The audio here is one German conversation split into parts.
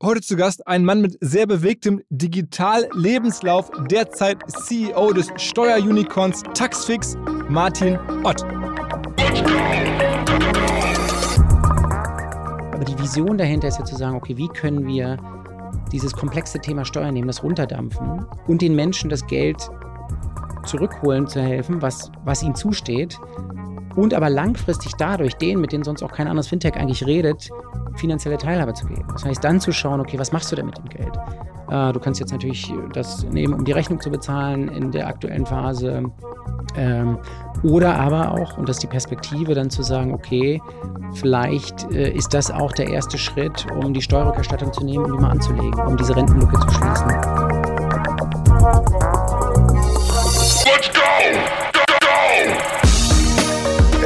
Heute zu Gast ein Mann mit sehr bewegtem Digital-Lebenslauf, derzeit CEO des Steuerunicorns Taxfix, Martin Ott. Aber die Vision dahinter ist ja zu sagen, okay, wie können wir dieses komplexe Thema Steuern nehmen, das runterdampfen und den Menschen das Geld zurückholen zu helfen, was, was ihnen zusteht. Und aber langfristig dadurch denen, mit denen sonst auch kein anderes Fintech eigentlich redet, finanzielle Teilhabe zu geben. Das heißt, dann zu schauen, okay, was machst du denn mit dem Geld? Äh, du kannst jetzt natürlich das nehmen, um die Rechnung zu bezahlen in der aktuellen Phase. Ähm, oder aber auch, und das ist die Perspektive, dann zu sagen, okay, vielleicht äh, ist das auch der erste Schritt, um die Steuerrückerstattung zu nehmen und die mal anzulegen, um diese Rentenlücke zu schließen.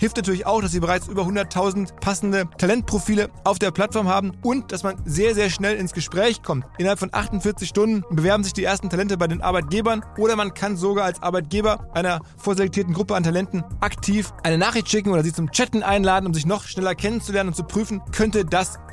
Hilft natürlich auch, dass sie bereits über 100.000 passende Talentprofile auf der Plattform haben und dass man sehr, sehr schnell ins Gespräch kommt. Innerhalb von 48 Stunden bewerben sich die ersten Talente bei den Arbeitgebern oder man kann sogar als Arbeitgeber einer vorselektierten Gruppe an Talenten aktiv eine Nachricht schicken oder sie zum Chatten einladen, um sich noch schneller kennenzulernen und zu prüfen, könnte das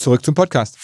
Zurück zum Podcast.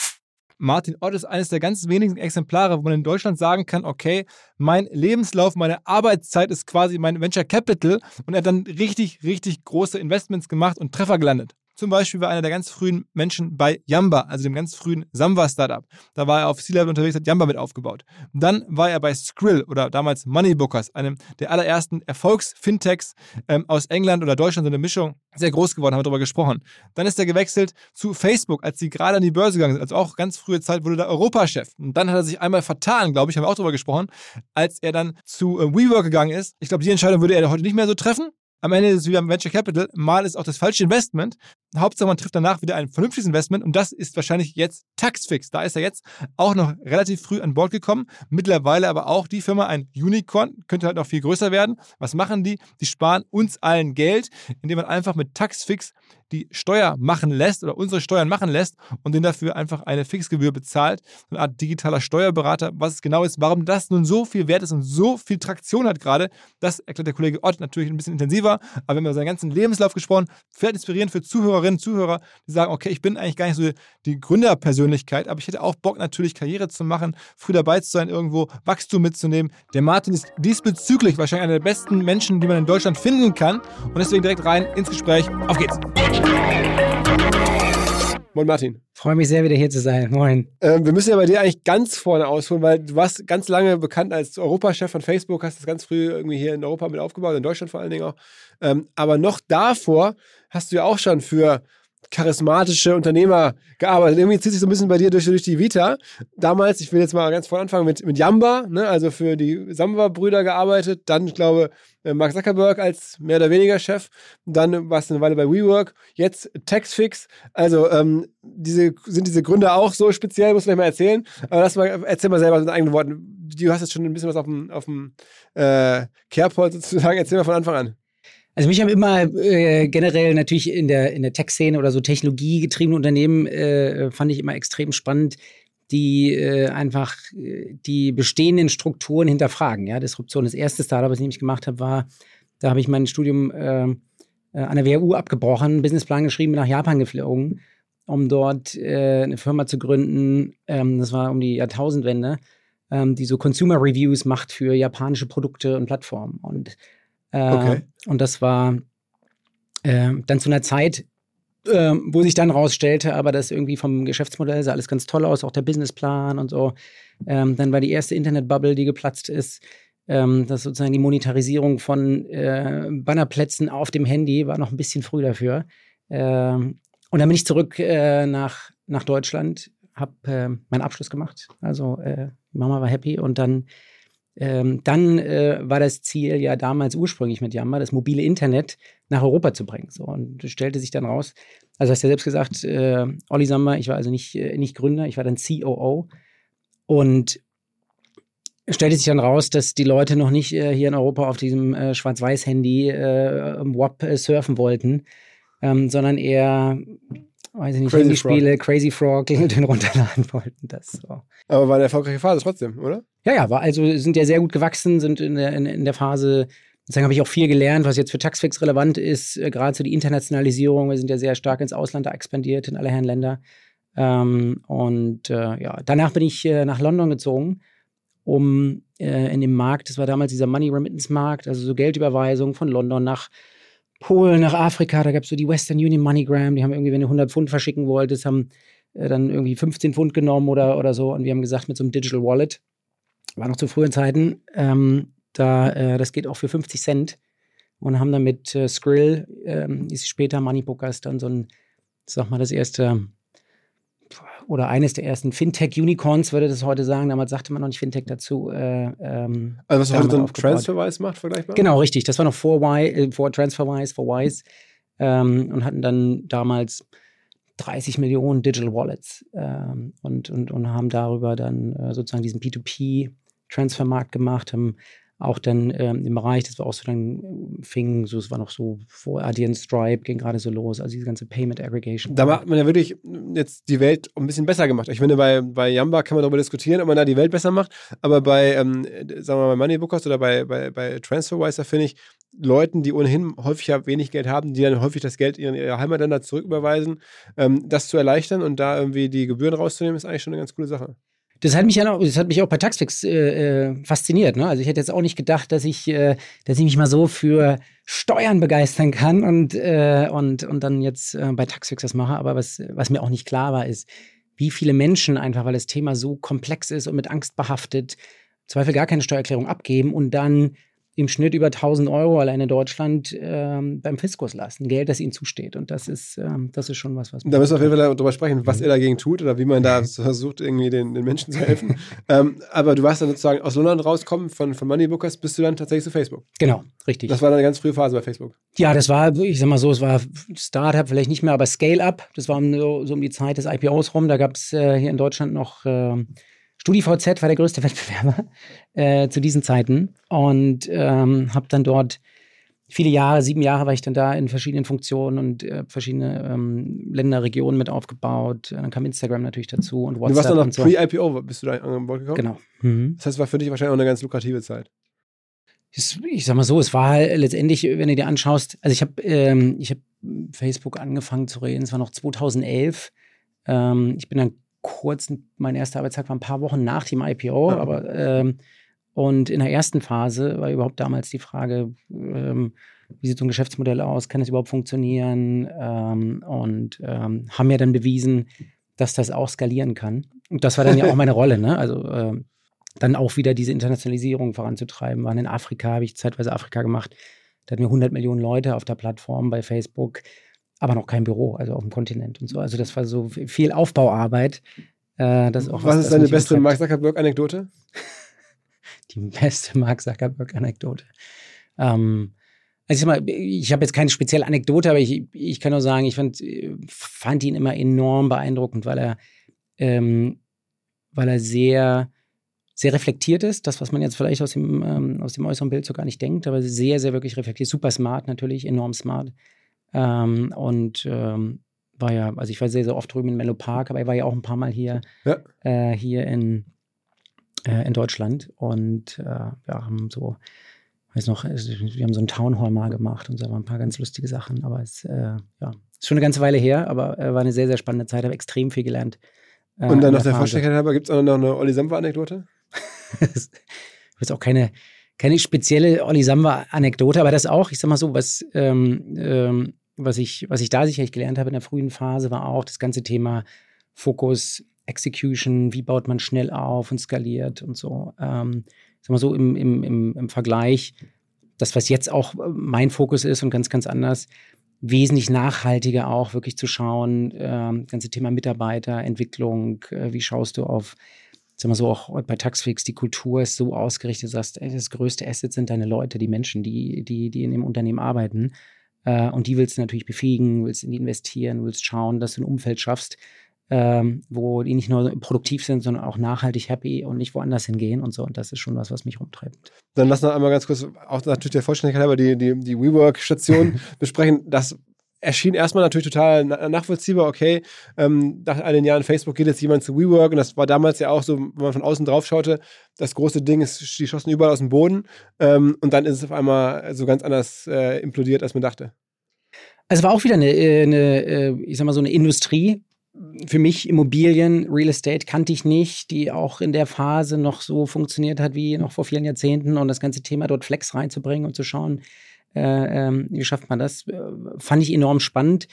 Martin Ott ist eines der ganz wenigen Exemplare, wo man in Deutschland sagen kann, okay, mein Lebenslauf, meine Arbeitszeit ist quasi mein Venture Capital und er hat dann richtig, richtig große Investments gemacht und Treffer gelandet. Zum Beispiel war einer der ganz frühen Menschen bei Yamba, also dem ganz frühen Samba-Startup. Da war er auf C-Level unterwegs, hat Yamba mit aufgebaut. Dann war er bei Skrill oder damals Moneybookers, einem der allerersten Erfolgs-Fintechs ähm, aus England oder Deutschland, so eine Mischung. Sehr groß geworden, haben wir darüber gesprochen. Dann ist er gewechselt zu Facebook, als sie gerade an die Börse gegangen sind. Also auch ganz frühe Zeit wurde er Europachef. Und dann hat er sich einmal vertan, glaube ich, haben wir auch darüber gesprochen, als er dann zu äh, WeWork gegangen ist. Ich glaube, die Entscheidung würde er heute nicht mehr so treffen. Am Ende ist es wie beim Venture Capital. Mal ist auch das falsche Investment. Hauptsache, man trifft danach wieder ein vernünftiges Investment und das ist wahrscheinlich jetzt Taxfix. Da ist er jetzt auch noch relativ früh an Bord gekommen. Mittlerweile aber auch die Firma ein Unicorn, könnte halt noch viel größer werden. Was machen die? Die sparen uns allen Geld, indem man einfach mit Taxfix die Steuer machen lässt oder unsere Steuern machen lässt und den dafür einfach eine Fixgebühr bezahlt. Eine Art digitaler Steuerberater. Was es genau ist, warum das nun so viel wert ist und so viel Traktion hat gerade, das erklärt der Kollege Ott natürlich ein bisschen intensiver. Aber wir haben über seinen ganzen Lebenslauf gesprochen. Vielleicht inspirierend für Zuhörerinnen und Zuhörer, die sagen, okay, ich bin eigentlich gar nicht so die Gründerpersönlichkeit, aber ich hätte auch Bock natürlich Karriere zu machen, früh dabei zu sein, irgendwo Wachstum mitzunehmen. Der Martin ist diesbezüglich wahrscheinlich einer der besten Menschen, die man in Deutschland finden kann. Und deswegen direkt rein ins Gespräch. Auf geht's! Moin Martin. Freue mich sehr, wieder hier zu sein. Moin. Ähm, wir müssen ja bei dir eigentlich ganz vorne ausholen, weil du warst ganz lange bekannt als Europachef von Facebook, hast das ganz früh irgendwie hier in Europa mit aufgebaut, in Deutschland vor allen Dingen auch. Ähm, aber noch davor hast du ja auch schon für charismatische Unternehmer gearbeitet. Irgendwie zieht sich so ein bisschen bei dir durch, durch die Vita. Damals, ich will jetzt mal ganz vorne anfangen, mit, mit Yamba, ne, also für die Samba-Brüder gearbeitet. Dann, ich glaube, äh, Mark Zuckerberg als mehr oder weniger Chef. Dann warst du eine Weile bei WeWork. Jetzt Taxfix. Also, ähm, diese, sind diese Gründe auch so speziell, muss man mal erzählen. Aber lass mal, erzähl mal selber in eigenen Worten. Du hast jetzt schon ein bisschen was auf dem, auf dem äh, Kerbholz sozusagen. Erzähl mal von Anfang an. Also mich haben immer äh, generell natürlich in der, in der Tech-Szene oder so technologiegetriebene Unternehmen äh, fand ich immer extrem spannend, die äh, einfach äh, die bestehenden Strukturen hinterfragen. Ja, Disruption. Das erste Startup, was ich nämlich gemacht habe, war, da habe ich mein Studium äh, äh, an der WHU abgebrochen, einen Businessplan geschrieben, nach Japan geflogen, um dort äh, eine Firma zu gründen. Ähm, das war um die Jahrtausendwende, ähm, die so Consumer Reviews macht für japanische Produkte und Plattformen. Und, äh, Okay. und das war äh, dann zu einer Zeit, äh, wo sich dann rausstellte, aber das irgendwie vom Geschäftsmodell sah alles ganz toll aus, auch der Businessplan und so. Ähm, dann war die erste Internetbubble, die geplatzt ist. Ähm, das sozusagen die Monetarisierung von äh, Bannerplätzen auf dem Handy war noch ein bisschen früh dafür. Ähm, und dann bin ich zurück äh, nach, nach Deutschland, habe äh, meinen Abschluss gemacht. Also äh, Mama war happy und dann, ähm, dann äh, war das Ziel ja damals ursprünglich mit Yamba, das mobile Internet nach Europa zu bringen. So, und es stellte sich dann raus, also hast du ja selbst gesagt, äh, Olli Samba, ich war also nicht, äh, nicht Gründer, ich war dann COO. Und stellte sich dann raus, dass die Leute noch nicht äh, hier in Europa auf diesem äh, Schwarz-Weiß-Handy äh, WAP äh, surfen wollten, ähm, sondern eher, weiß ich nicht, Crazy Handyspiele, Crazy Frog, Klingeltöne runterladen wollten. Das so. Aber war eine erfolgreiche Phase trotzdem, oder? Ja, ja, war also sind ja sehr gut gewachsen, sind in der, in, in der Phase, deswegen habe ich auch viel gelernt, was jetzt für Taxfix relevant ist, äh, gerade so die Internationalisierung. Wir sind ja sehr stark ins Ausland expandiert, in alle Herren Länder. Ähm, und äh, ja, danach bin ich äh, nach London gezogen, um äh, in dem Markt, das war damals dieser Money Remittance Markt, also so Geldüberweisung von London nach Polen, nach Afrika, da gab es so die Western Union MoneyGram, die haben irgendwie, wenn du 100 Pfund verschicken wolltest, haben äh, dann irgendwie 15 Pfund genommen oder, oder so. Und wir haben gesagt, mit so einem Digital Wallet, war noch zu frühen Zeiten, ähm, da, äh, das geht auch für 50 Cent. Und haben dann mit äh, Skrill, ähm, ist später Moneybookers, dann so ein, sag mal, das erste oder eines der ersten Fintech-Unicorns, würde das heute sagen. Damals sagte man noch nicht Fintech dazu. Äh, ähm, Also was heute haben so ein. Transferwise macht, vergleichbar? Genau, richtig. Das war noch vor, y, äh, vor TransferWise, vor Wise. Ähm, und hatten dann damals 30 Millionen Digital Wallets ähm, und, und, und haben darüber dann äh, sozusagen diesen P2P-Transfermarkt gemacht, haben auch dann ähm, im Bereich, das war auch so dann äh, fing, so es war noch so vor Adyen Stripe, ging gerade so los, also diese ganze Payment Aggregation. Da hat man ja wirklich jetzt die Welt ein bisschen besser gemacht. Ich finde, bei, bei Yamba kann man darüber diskutieren, ob man da die Welt besser macht. Aber bei, ähm, sagen wir mal, bei Moneybookers oder bei, bei, bei Transferwise, da finde ich, Leuten, die ohnehin häufig ja wenig Geld haben, die dann häufig das Geld in ihre Heimatländer zurücküberweisen, ähm, das zu erleichtern und da irgendwie die Gebühren rauszunehmen, ist eigentlich schon eine ganz coole Sache. Das hat mich ja noch, das hat mich auch bei Taxfix äh, äh, fasziniert. Ne? Also ich hätte jetzt auch nicht gedacht, dass ich, äh, dass ich mich mal so für Steuern begeistern kann und, äh, und, und dann jetzt äh, bei Taxfix das mache. Aber was, was mir auch nicht klar war, ist, wie viele Menschen einfach, weil das Thema so komplex ist und mit Angst behaftet, Zweifel gar keine Steuererklärung abgeben und dann im Schnitt über 1000 Euro allein in Deutschland ähm, beim Fiskus lassen. Geld, das ihnen zusteht. Und das ist, ähm, das ist schon was, was Da müssen wir auf jeden Fall darüber sprechen, was er dagegen tut oder wie man da versucht, irgendwie den, den Menschen zu helfen. ähm, aber du warst dann sozusagen aus London rauskommen von, von Moneybookers, bist du dann tatsächlich zu Facebook. Genau, richtig. Das war dann eine ganz frühe Phase bei Facebook. Ja, das war, ich sag mal so, es war Startup vielleicht nicht mehr, aber Scale-Up. Das war um, so, so um die Zeit des IPOs rum. Da gab es äh, hier in Deutschland noch äh, StudiVZ, war der größte Wettbewerber äh, zu diesen Zeiten. Und ähm, habe dann dort viele Jahre, sieben Jahre war ich dann da in verschiedenen Funktionen und äh, verschiedene ähm, Länder, Regionen mit aufgebaut. Dann kam Instagram natürlich dazu und Du WhatsApp warst dann noch so. pre-IPO, bist du da an Bord gekommen? Genau. Mhm. Das heißt, war für dich wahrscheinlich auch eine ganz lukrative Zeit. Ich sag mal so, es war halt letztendlich, wenn du dir anschaust, also ich habe ähm, ich hab Facebook angefangen zu reden, es war noch 2011. Ähm, ich bin dann kurz, mein erster Arbeitstag war ein paar Wochen nach dem IPO, Ja. aber ähm, und in der ersten Phase war überhaupt damals die Frage, ähm, wie sieht so ein Geschäftsmodell aus, kann es überhaupt funktionieren? Ähm, und ähm, haben ja dann bewiesen, dass das auch skalieren kann. Und das war dann ja auch meine Rolle, ne? Also ähm, dann auch wieder diese Internationalisierung voranzutreiben. Waren in Afrika, habe ich zeitweise Afrika gemacht. Da hatten wir 100 Millionen Leute auf der Plattform bei Facebook, aber noch kein Büro, also auf dem Kontinent und so. Also das war so viel Aufbauarbeit. Äh, das ist auch was, das ist deine beste. Mark Zuckerberg-Anekdote? Die beste Mark Zuckerberg-Anekdote. Ähm, also ich, mal, ich habe jetzt keine spezielle Anekdote, aber ich, ich kann nur sagen, ich fand, fand ihn immer enorm beeindruckend, weil er, ähm, weil er sehr, sehr reflektiert ist. Das, was man jetzt vielleicht aus dem, ähm, aus dem äußeren Bild so gar nicht denkt, aber sehr, sehr wirklich reflektiert. Super smart natürlich, enorm smart. Ähm, und ähm, war ja, also ich war sehr, sehr oft drüben in Mellow Park, aber er war ja auch ein paar Mal hier, Ja. äh, hier in, äh, in Deutschland und äh, wir haben so, weiß noch, wir haben so einen Townhall mal gemacht und so waren ein paar ganz lustige Sachen. Aber es äh, ja, ist schon eine ganze Weile her, aber äh, war eine sehr, sehr spannende Zeit, habe extrem viel gelernt. Äh, und dann noch der Vollständigkeit halber, gibt es auch noch eine Olli Samba-Anekdote? das ist auch keine, keine spezielle Olli Samba-Anekdote, aber das auch, ich sag mal so, was, ähm, ähm, was, ich, was ich da sicherlich gelernt habe in der frühen Phase, war auch das ganze Thema Fokus, Execution, wie baut man schnell auf und skaliert und so. Ähm, sag mal so im, im, im, im Vergleich, das, was jetzt auch mein Fokus ist und ganz, ganz anders, wesentlich nachhaltiger auch wirklich zu schauen, äh, ganze Thema Mitarbeiterentwicklung, äh, wie schaust du auf, sag mal so, auch bei Taxfix, die Kultur ist so ausgerichtet, du ey, das größte Asset sind deine Leute, die Menschen, die, die, die in dem Unternehmen arbeiten. Äh, und die willst du natürlich befähigen, willst in die investieren, willst schauen, dass du ein Umfeld schaffst, ähm, wo die nicht nur produktiv sind, sondern auch nachhaltig happy und nicht woanders hingehen und so. Und das ist schon was, was mich rumtreibt. Dann lass noch einmal ganz kurz, auch natürlich der Vollständigkeit halber, die, die, die WeWork-Station besprechen. Das erschien erstmal natürlich total nachvollziehbar, okay, ähm, nach all den Jahren Facebook geht jetzt jemand zu WeWork und das war damals ja auch so, wenn man von außen drauf schaute, das große Ding ist, die schossen überall aus dem Boden ähm, und dann ist es auf einmal so ganz anders äh, implodiert, als man dachte. Also war auch wieder eine, äh, eine, äh, ich sag mal so eine Industrie, für mich Immobilien, Real Estate kannte ich nicht, die auch in der Phase noch so funktioniert hat wie noch vor vielen Jahrzehnten und das ganze Thema dort Flex reinzubringen und zu schauen, äh, äh, wie schafft man das, äh, fand ich enorm spannend.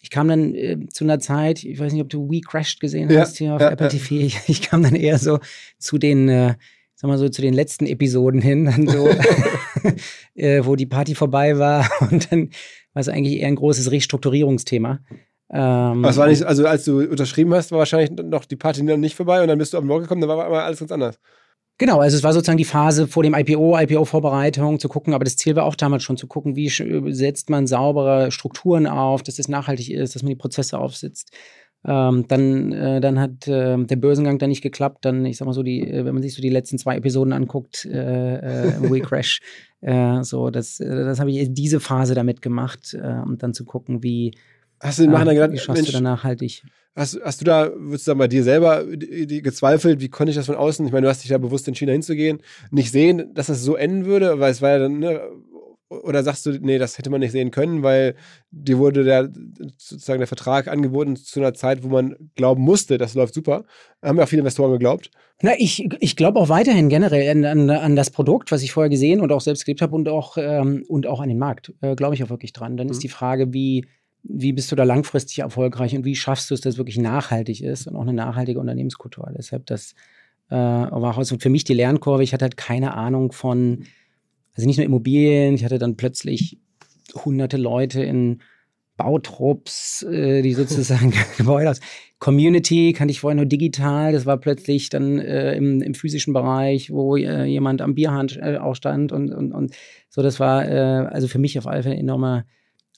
Ich kam dann äh, zu einer Zeit, ich weiß nicht, ob du We Crashed gesehen ja, hast hier auf ja, Apple. TV. Ich, ich, kam dann eher so zu den, äh, sag mal so, zu den letzten Episoden hin, dann so, äh, wo die Party vorbei war und dann war es eigentlich eher ein großes Restrukturierungsthema. Ähm, Was war nicht, also als du unterschrieben hast, war wahrscheinlich noch die Party noch nicht vorbei und dann bist du auf den Blog gekommen, dann war aber alles ganz anders. Genau, also es war sozusagen die Phase vor dem IPO, IPO-Vorbereitung zu gucken, aber das Ziel war auch damals schon zu gucken, wie setzt man saubere Strukturen auf, dass es nachhaltig ist, dass man die Prozesse aufsetzt. Ähm, dann, äh, dann hat äh, der Börsengang dann nicht geklappt. Dann, ich sag mal so, die, äh, wenn man sich so die letzten zwei Episoden anguckt, äh, äh We Crash, äh, so, das, das habe ich diese Phase damit gemacht, um dann zu gucken, wie, Hast du Nachhinein gedacht, wie schaffst Mensch, du da nachhaltig? Hast, hast du da, würdest du sagen, bei dir selber die, die gezweifelt, wie konnte ich das von außen, ich meine, du hast dich ja bewusst in China hinzugehen, nicht sehen, dass das so enden würde, weil es war ja dann, ne, oder sagst du, nee, das hätte man nicht sehen können, weil dir wurde der, sozusagen der Vertrag angeboten zu einer Zeit, wo man glauben musste, das läuft super. Haben ja auch viele Investoren geglaubt. Na, ich, ich glaube auch weiterhin generell an, an, an, das Produkt, was ich vorher gesehen und auch selbst gelebt habe und auch, ähm, und auch an den Markt. Äh, glaube ich auch wirklich dran. Dann mhm. ist die Frage, wie, wie bist du da langfristig erfolgreich und wie schaffst du es, dass es wirklich nachhaltig ist und auch eine nachhaltige Unternehmenskultur. Deshalb das äh, war auch für mich die Lernkurve. Ich hatte halt keine Ahnung von, also nicht nur Immobilien, ich hatte dann plötzlich hunderte Leute in Bautrupps, äh, die sozusagen Gebäude aus. Community kannte ich vorher nur digital, das war plötzlich dann äh, im, im, physischen Bereich, wo äh, jemand am Bierhand äh, auch stand und, und, und so, das war äh, also für mich auf alle Fälle ein enormer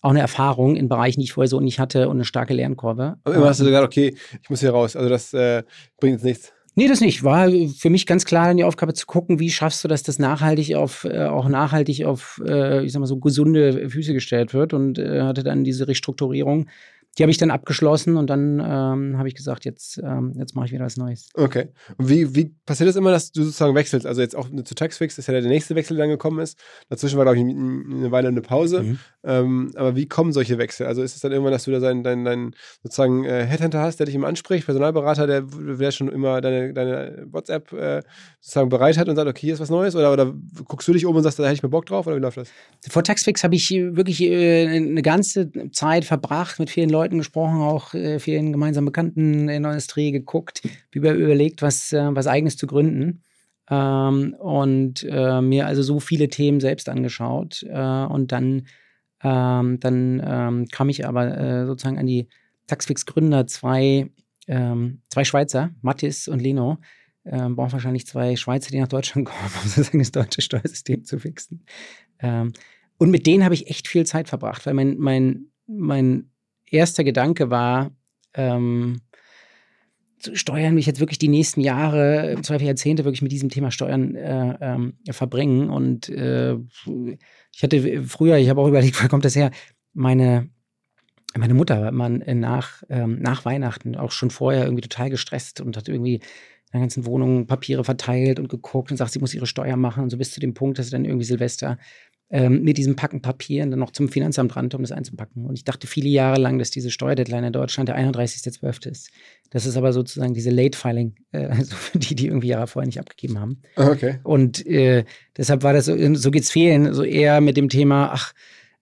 auch eine Erfahrung in Bereichen, die ich vorher so nicht hatte und eine starke Lernkurve. Aber immer hast du gesagt, okay, ich muss hier raus. Also das äh, bringt jetzt nichts. Nee, das nicht. War für mich ganz klar die Aufgabe zu gucken, wie schaffst du das, dass nachhaltig auf, äh, auch nachhaltig auf, äh, ich sag mal so, gesunde Füße gestellt wird und äh, hatte dann diese Restrukturierung die habe ich dann abgeschlossen und dann ähm, habe ich gesagt, jetzt, ähm, jetzt mache ich wieder was Neues. Okay. Und wie, wie passiert das immer, dass du sozusagen wechselst? Also jetzt auch zu Taxfix ist ja der nächste Wechsel, der dann gekommen ist. Dazwischen war, glaube ich, eine Weile eine Pause. Mhm. Ähm, aber wie kommen solche Wechsel? Also ist es dann irgendwann, dass du da deinen, deinen, deinen sozusagen äh, Headhunter hast, der dich immer anspricht, Personalberater, der, der schon immer deine, deine WhatsApp äh, sozusagen bereit hat und sagt, okay, hier ist was Neues? Oder, oder guckst du dich um und sagst, da hätte ich mir Bock drauf? Oder wie läuft das? Vor Taxfix habe ich wirklich äh, eine ganze Zeit verbracht mit vielen Leuten Leuten gesprochen, auch äh, vielen gemeinsamen Bekannten in der Industrie geguckt, überlegt, was, äh, was Eigenes zu gründen. Ähm, und äh, mir also so viele Themen selbst angeschaut. Äh, und dann, ähm, dann ähm, kam ich aber äh, sozusagen an die Taxfix-Gründer, zwei, ähm, zwei Schweizer, Mattis und Leno. Ähm, brauchen wahrscheinlich zwei Schweizer, die nach Deutschland kommen, um sozusagen das deutsche Steuersystem zu fixen. Ähm, und mit denen habe ich echt viel Zeit verbracht, weil mein, mein, mein erster Gedanke war, ähm, Steuern mich jetzt wirklich die nächsten Jahre, im Zweifel Jahrzehnte wirklich mit diesem Thema Steuern äh, ähm, verbringen. Und äh, ich hatte früher, ich habe auch überlegt, wo kommt das her? Meine, meine Mutter war man nach, ähm, nach Weihnachten auch schon vorher irgendwie total gestresst und hat irgendwie der ganzen Wohnung Papiere verteilt und geguckt und sagt, sie muss ihre Steuer machen und so bis zu dem Punkt, dass sie dann irgendwie Silvester ähm, mit diesem Packen Papieren dann noch zum Finanzamt rannte, um das einzupacken. Und ich dachte viele Jahre lang, dass diese Steuerdeadline in Deutschland der 31.12. ist. Das ist aber sozusagen diese Late Filing, äh, also für die, die irgendwie Jahre vorher nicht abgegeben haben. Okay. Und äh, deshalb war das so, so geht's fehlen, so eher mit dem Thema, ach,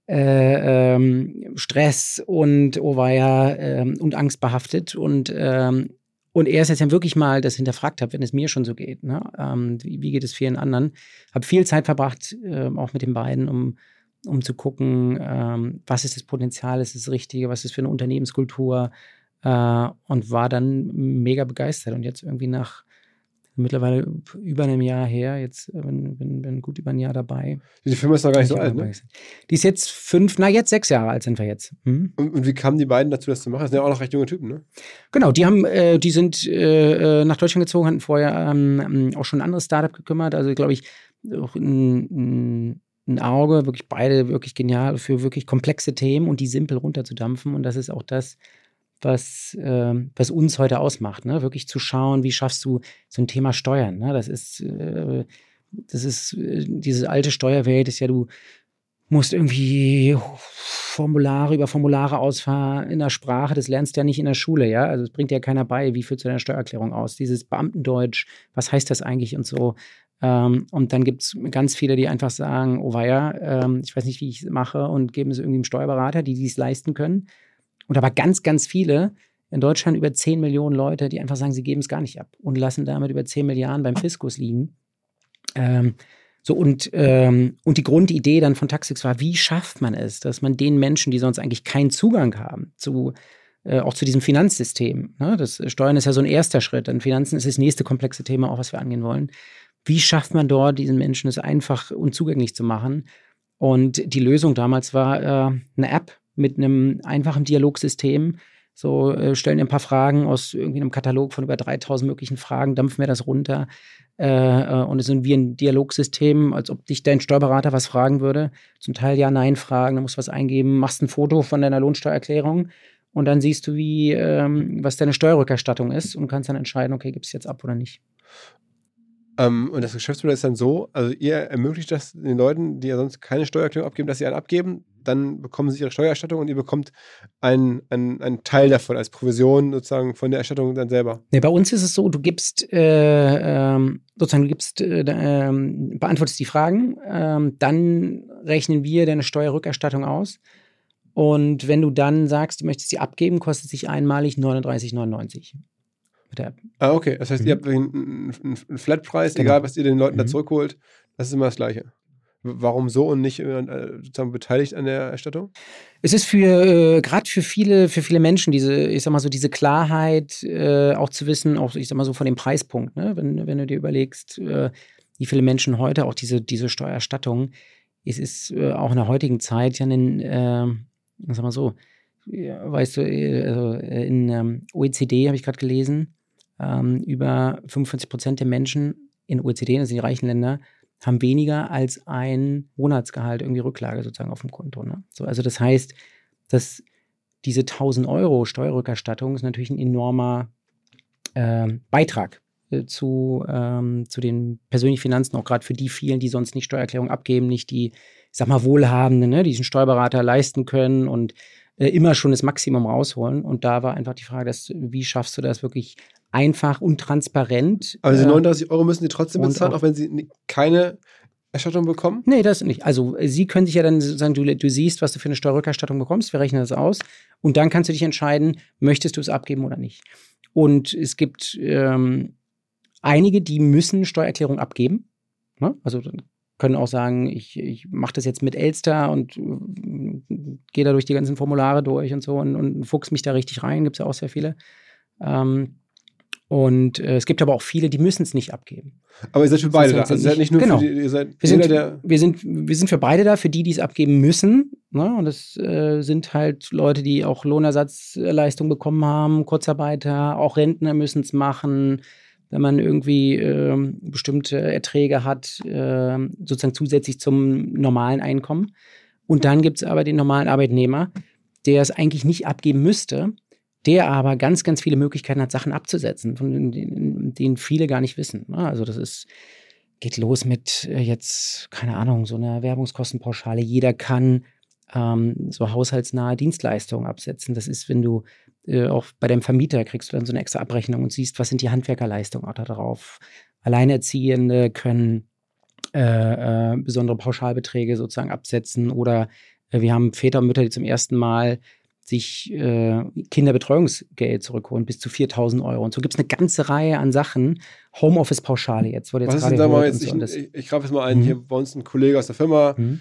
äh, ähm, Stress und oh war ja ähm, und Angst behaftet und ähm, und er ist jetzt wirklich mal das hinterfragt hat, wenn es mir schon so geht. Ne? Ähm, wie, wie, geht es vielen anderen? Habe viel Zeit verbracht, äh, auch mit den beiden, um, um zu gucken, ähm, was ist das Potenzial, ist das Richtige, was ist für eine Unternehmenskultur äh, und war dann mega begeistert. Und jetzt irgendwie nach mittlerweile über einem Jahr her, jetzt äh, bin, bin, bin gut über ein Jahr dabei. Die Firma ist noch gar nicht so alt, ne? Die ist jetzt fünf, na jetzt sechs Jahre alt sind wir jetzt. Hm? Und, und, wie kamen die beiden dazu, das zu machen? Das sind ja auch noch recht junge Typen, ne? Genau, die haben, äh, die sind äh, nach Deutschland gezogen, hatten vorher ähm, auch schon ein anderes Startup gekümmert. Also glaube ich, auch ein, ein, ein Auge, wirklich beide wirklich genial für wirklich komplexe Themen und die simpel runterzudampfen. Und das ist auch das, was, äh, was uns heute ausmacht. Ne? Wirklich zu schauen, wie schaffst du so ein Thema Steuern. Ne? Das ist, äh, das ist, äh, diese alte Steuerwelt ist ja, du musst irgendwie Formulare über Formulare ausfahren in der Sprache, das lernst du ja nicht in der Schule, ja. Also es bringt dir keiner bei, wie führst du deine Steuererklärung aus? Dieses Beamtendeutsch, was heißt das eigentlich und so. Ähm, und dann gibt es ganz viele, die einfach sagen, oh weia, ähm, ich weiß nicht, wie ich es mache und geben es irgendwie einem Steuerberater, die dies leisten können. Und aber ganz, ganz viele, in Deutschland über 10 Millionen Leute, die einfach sagen, sie geben es gar nicht ab und lassen damit über 10 Milliarden beim Fiskus liegen. Ähm, so und, ähm, und die Grundidee dann von Taxix war, wie schafft man es, dass man den Menschen, die sonst eigentlich keinen Zugang haben zu äh, auch zu diesem Finanzsystem. Ne? Das Steuern ist ja so ein erster Schritt. Dann Finanzen ist das nächste komplexe Thema, auch was wir angehen wollen. Wie schafft man dort, diesen Menschen es einfach und zugänglich zu machen? Und die Lösung damals war äh, eine App, mit einem einfachen Dialogsystem. So äh, stellen ein paar Fragen aus irgendwie einem Katalog von über 3000 möglichen Fragen, dampfen wir das runter. Äh, äh, und es sind wie ein Dialogsystem, als ob dich dein Steuerberater was fragen würde. Zum Teil ja, nein fragen, dann musst du was eingeben, machst ein Foto von deiner Lohnsteuererklärung und dann siehst du, wie, ähm, was deine Steuerrückerstattung ist und kannst dann entscheiden, okay, gibt es jetzt ab oder nicht. Ähm, und das Geschäftsmodell ist dann so, also ihr ermöglicht das den Leuten, die ja sonst keine Steuererklärung abgeben, dass sie einen abgeben, dann bekommen sie ihre Steuererstattung und ihr bekommt einen, einen, Teil davon als Provision sozusagen von der Erstattung dann selber. Nee, bei uns ist es so, du gibst äh, ähm, sozusagen, du gibst, äh, äh, beantwortest die Fragen, ähm, dann rechnen wir deine Steuerrückerstattung aus. Und wenn du dann sagst, du möchtest sie abgeben, kostet sich einmalig 39,99 mit der App. Ah, okay. Das heißt, mhm. ihr habt einen, einen Flatpreis, genau. egal was ihr den Leuten mhm. da zurückholt. Das ist immer das Gleiche. Warum so und nicht äh, sozusagen beteiligt an der Erstattung? Es ist für äh, gerade für viele für viele Menschen diese ich sag mal so diese Klarheit äh, auch zu wissen auch ich sag mal so von dem Preispunkt ne? wenn, wenn du dir überlegst äh, wie viele Menschen heute auch diese diese Steuererstattung es ist äh, auch in der heutigen Zeit ja ein äh, sag mal so weißt du also in ähm, OECD habe ich gerade gelesen ähm, über 45 Prozent der Menschen in OECD, sind die reichen Länder, haben weniger als ein Monatsgehalt irgendwie Rücklage sozusagen auf dem Konto. Ne? So, also das heißt, dass diese 1000 Euro Steuerrückerstattung ist natürlich ein enormer äh, Beitrag äh, zu, ähm, zu den persönlichen Finanzen, auch gerade für die vielen, die sonst nicht Steuererklärung abgeben, nicht die, ich sag mal, Wohlhabenden, ne, die diesen Steuerberater leisten können und äh, immer schon das Maximum rausholen. Und da war einfach die Frage, dass, wie schaffst du das wirklich einfach und transparent. Aber diese 39 äh, Euro müssen Sie trotzdem bezahlen, auch, auch wenn Sie keine Erstattung bekommen? Nee, das nicht. Also Sie können sich ja dann sagen, du, du siehst, was du für eine Steuerrückerstattung bekommst, wir rechnen das aus und dann kannst du dich entscheiden, möchtest du es abgeben oder nicht. Und es gibt ähm, einige, die müssen Steuererklärung abgeben. Ne? Also können auch sagen, ich, ich mache das jetzt mit Elster und äh, gehe da durch die ganzen Formulare durch und so und, und fuchs mich da richtig rein. Gibt es ja auch sehr viele. Ähm, und äh, es gibt aber auch viele, die müssen es nicht abgeben. Aber ihr seid für beide da. Also ihr seid nicht nur genau. für die, ihr seid wir sind, der wir, sind, wir sind für beide da, für die, die es abgeben müssen. Ne? Und das äh, sind halt Leute, die auch Lohnersatzleistung bekommen haben, Kurzarbeiter, auch Rentner müssen es machen. Wenn man irgendwie äh, bestimmte Erträge hat, äh, sozusagen zusätzlich zum normalen Einkommen. Und dann gibt es aber den normalen Arbeitnehmer, der es eigentlich nicht abgeben müsste, der aber ganz, ganz viele Möglichkeiten hat, Sachen abzusetzen, von denen, viele gar nicht wissen. Also das ist, geht los mit äh, jetzt, keine Ahnung, so einer Werbungskostenpauschale. Jeder kann ähm, so haushaltsnahe Dienstleistungen absetzen. Das ist, wenn du äh, auch bei deinem Vermieter kriegst du dann so eine extra Abrechnung und siehst, was sind die Handwerkerleistungen auch da drauf. Alleinerziehende können äh, äh, besondere Pauschalbeträge sozusagen absetzen oder äh, wir haben Väter und Mütter, die zum ersten Mal sich äh, Kinderbetreuungsgeld zurückholen, bis zu 4000 Euro. Und so gibt es eine ganze Reihe an Sachen. Homeoffice-Pauschale jetzt. Wurde jetzt Was ist denn da mal jetzt? So ich, ich, ich greife jetzt mal ein, mhm. hier bei uns ein Kollege aus der Firma, mhm.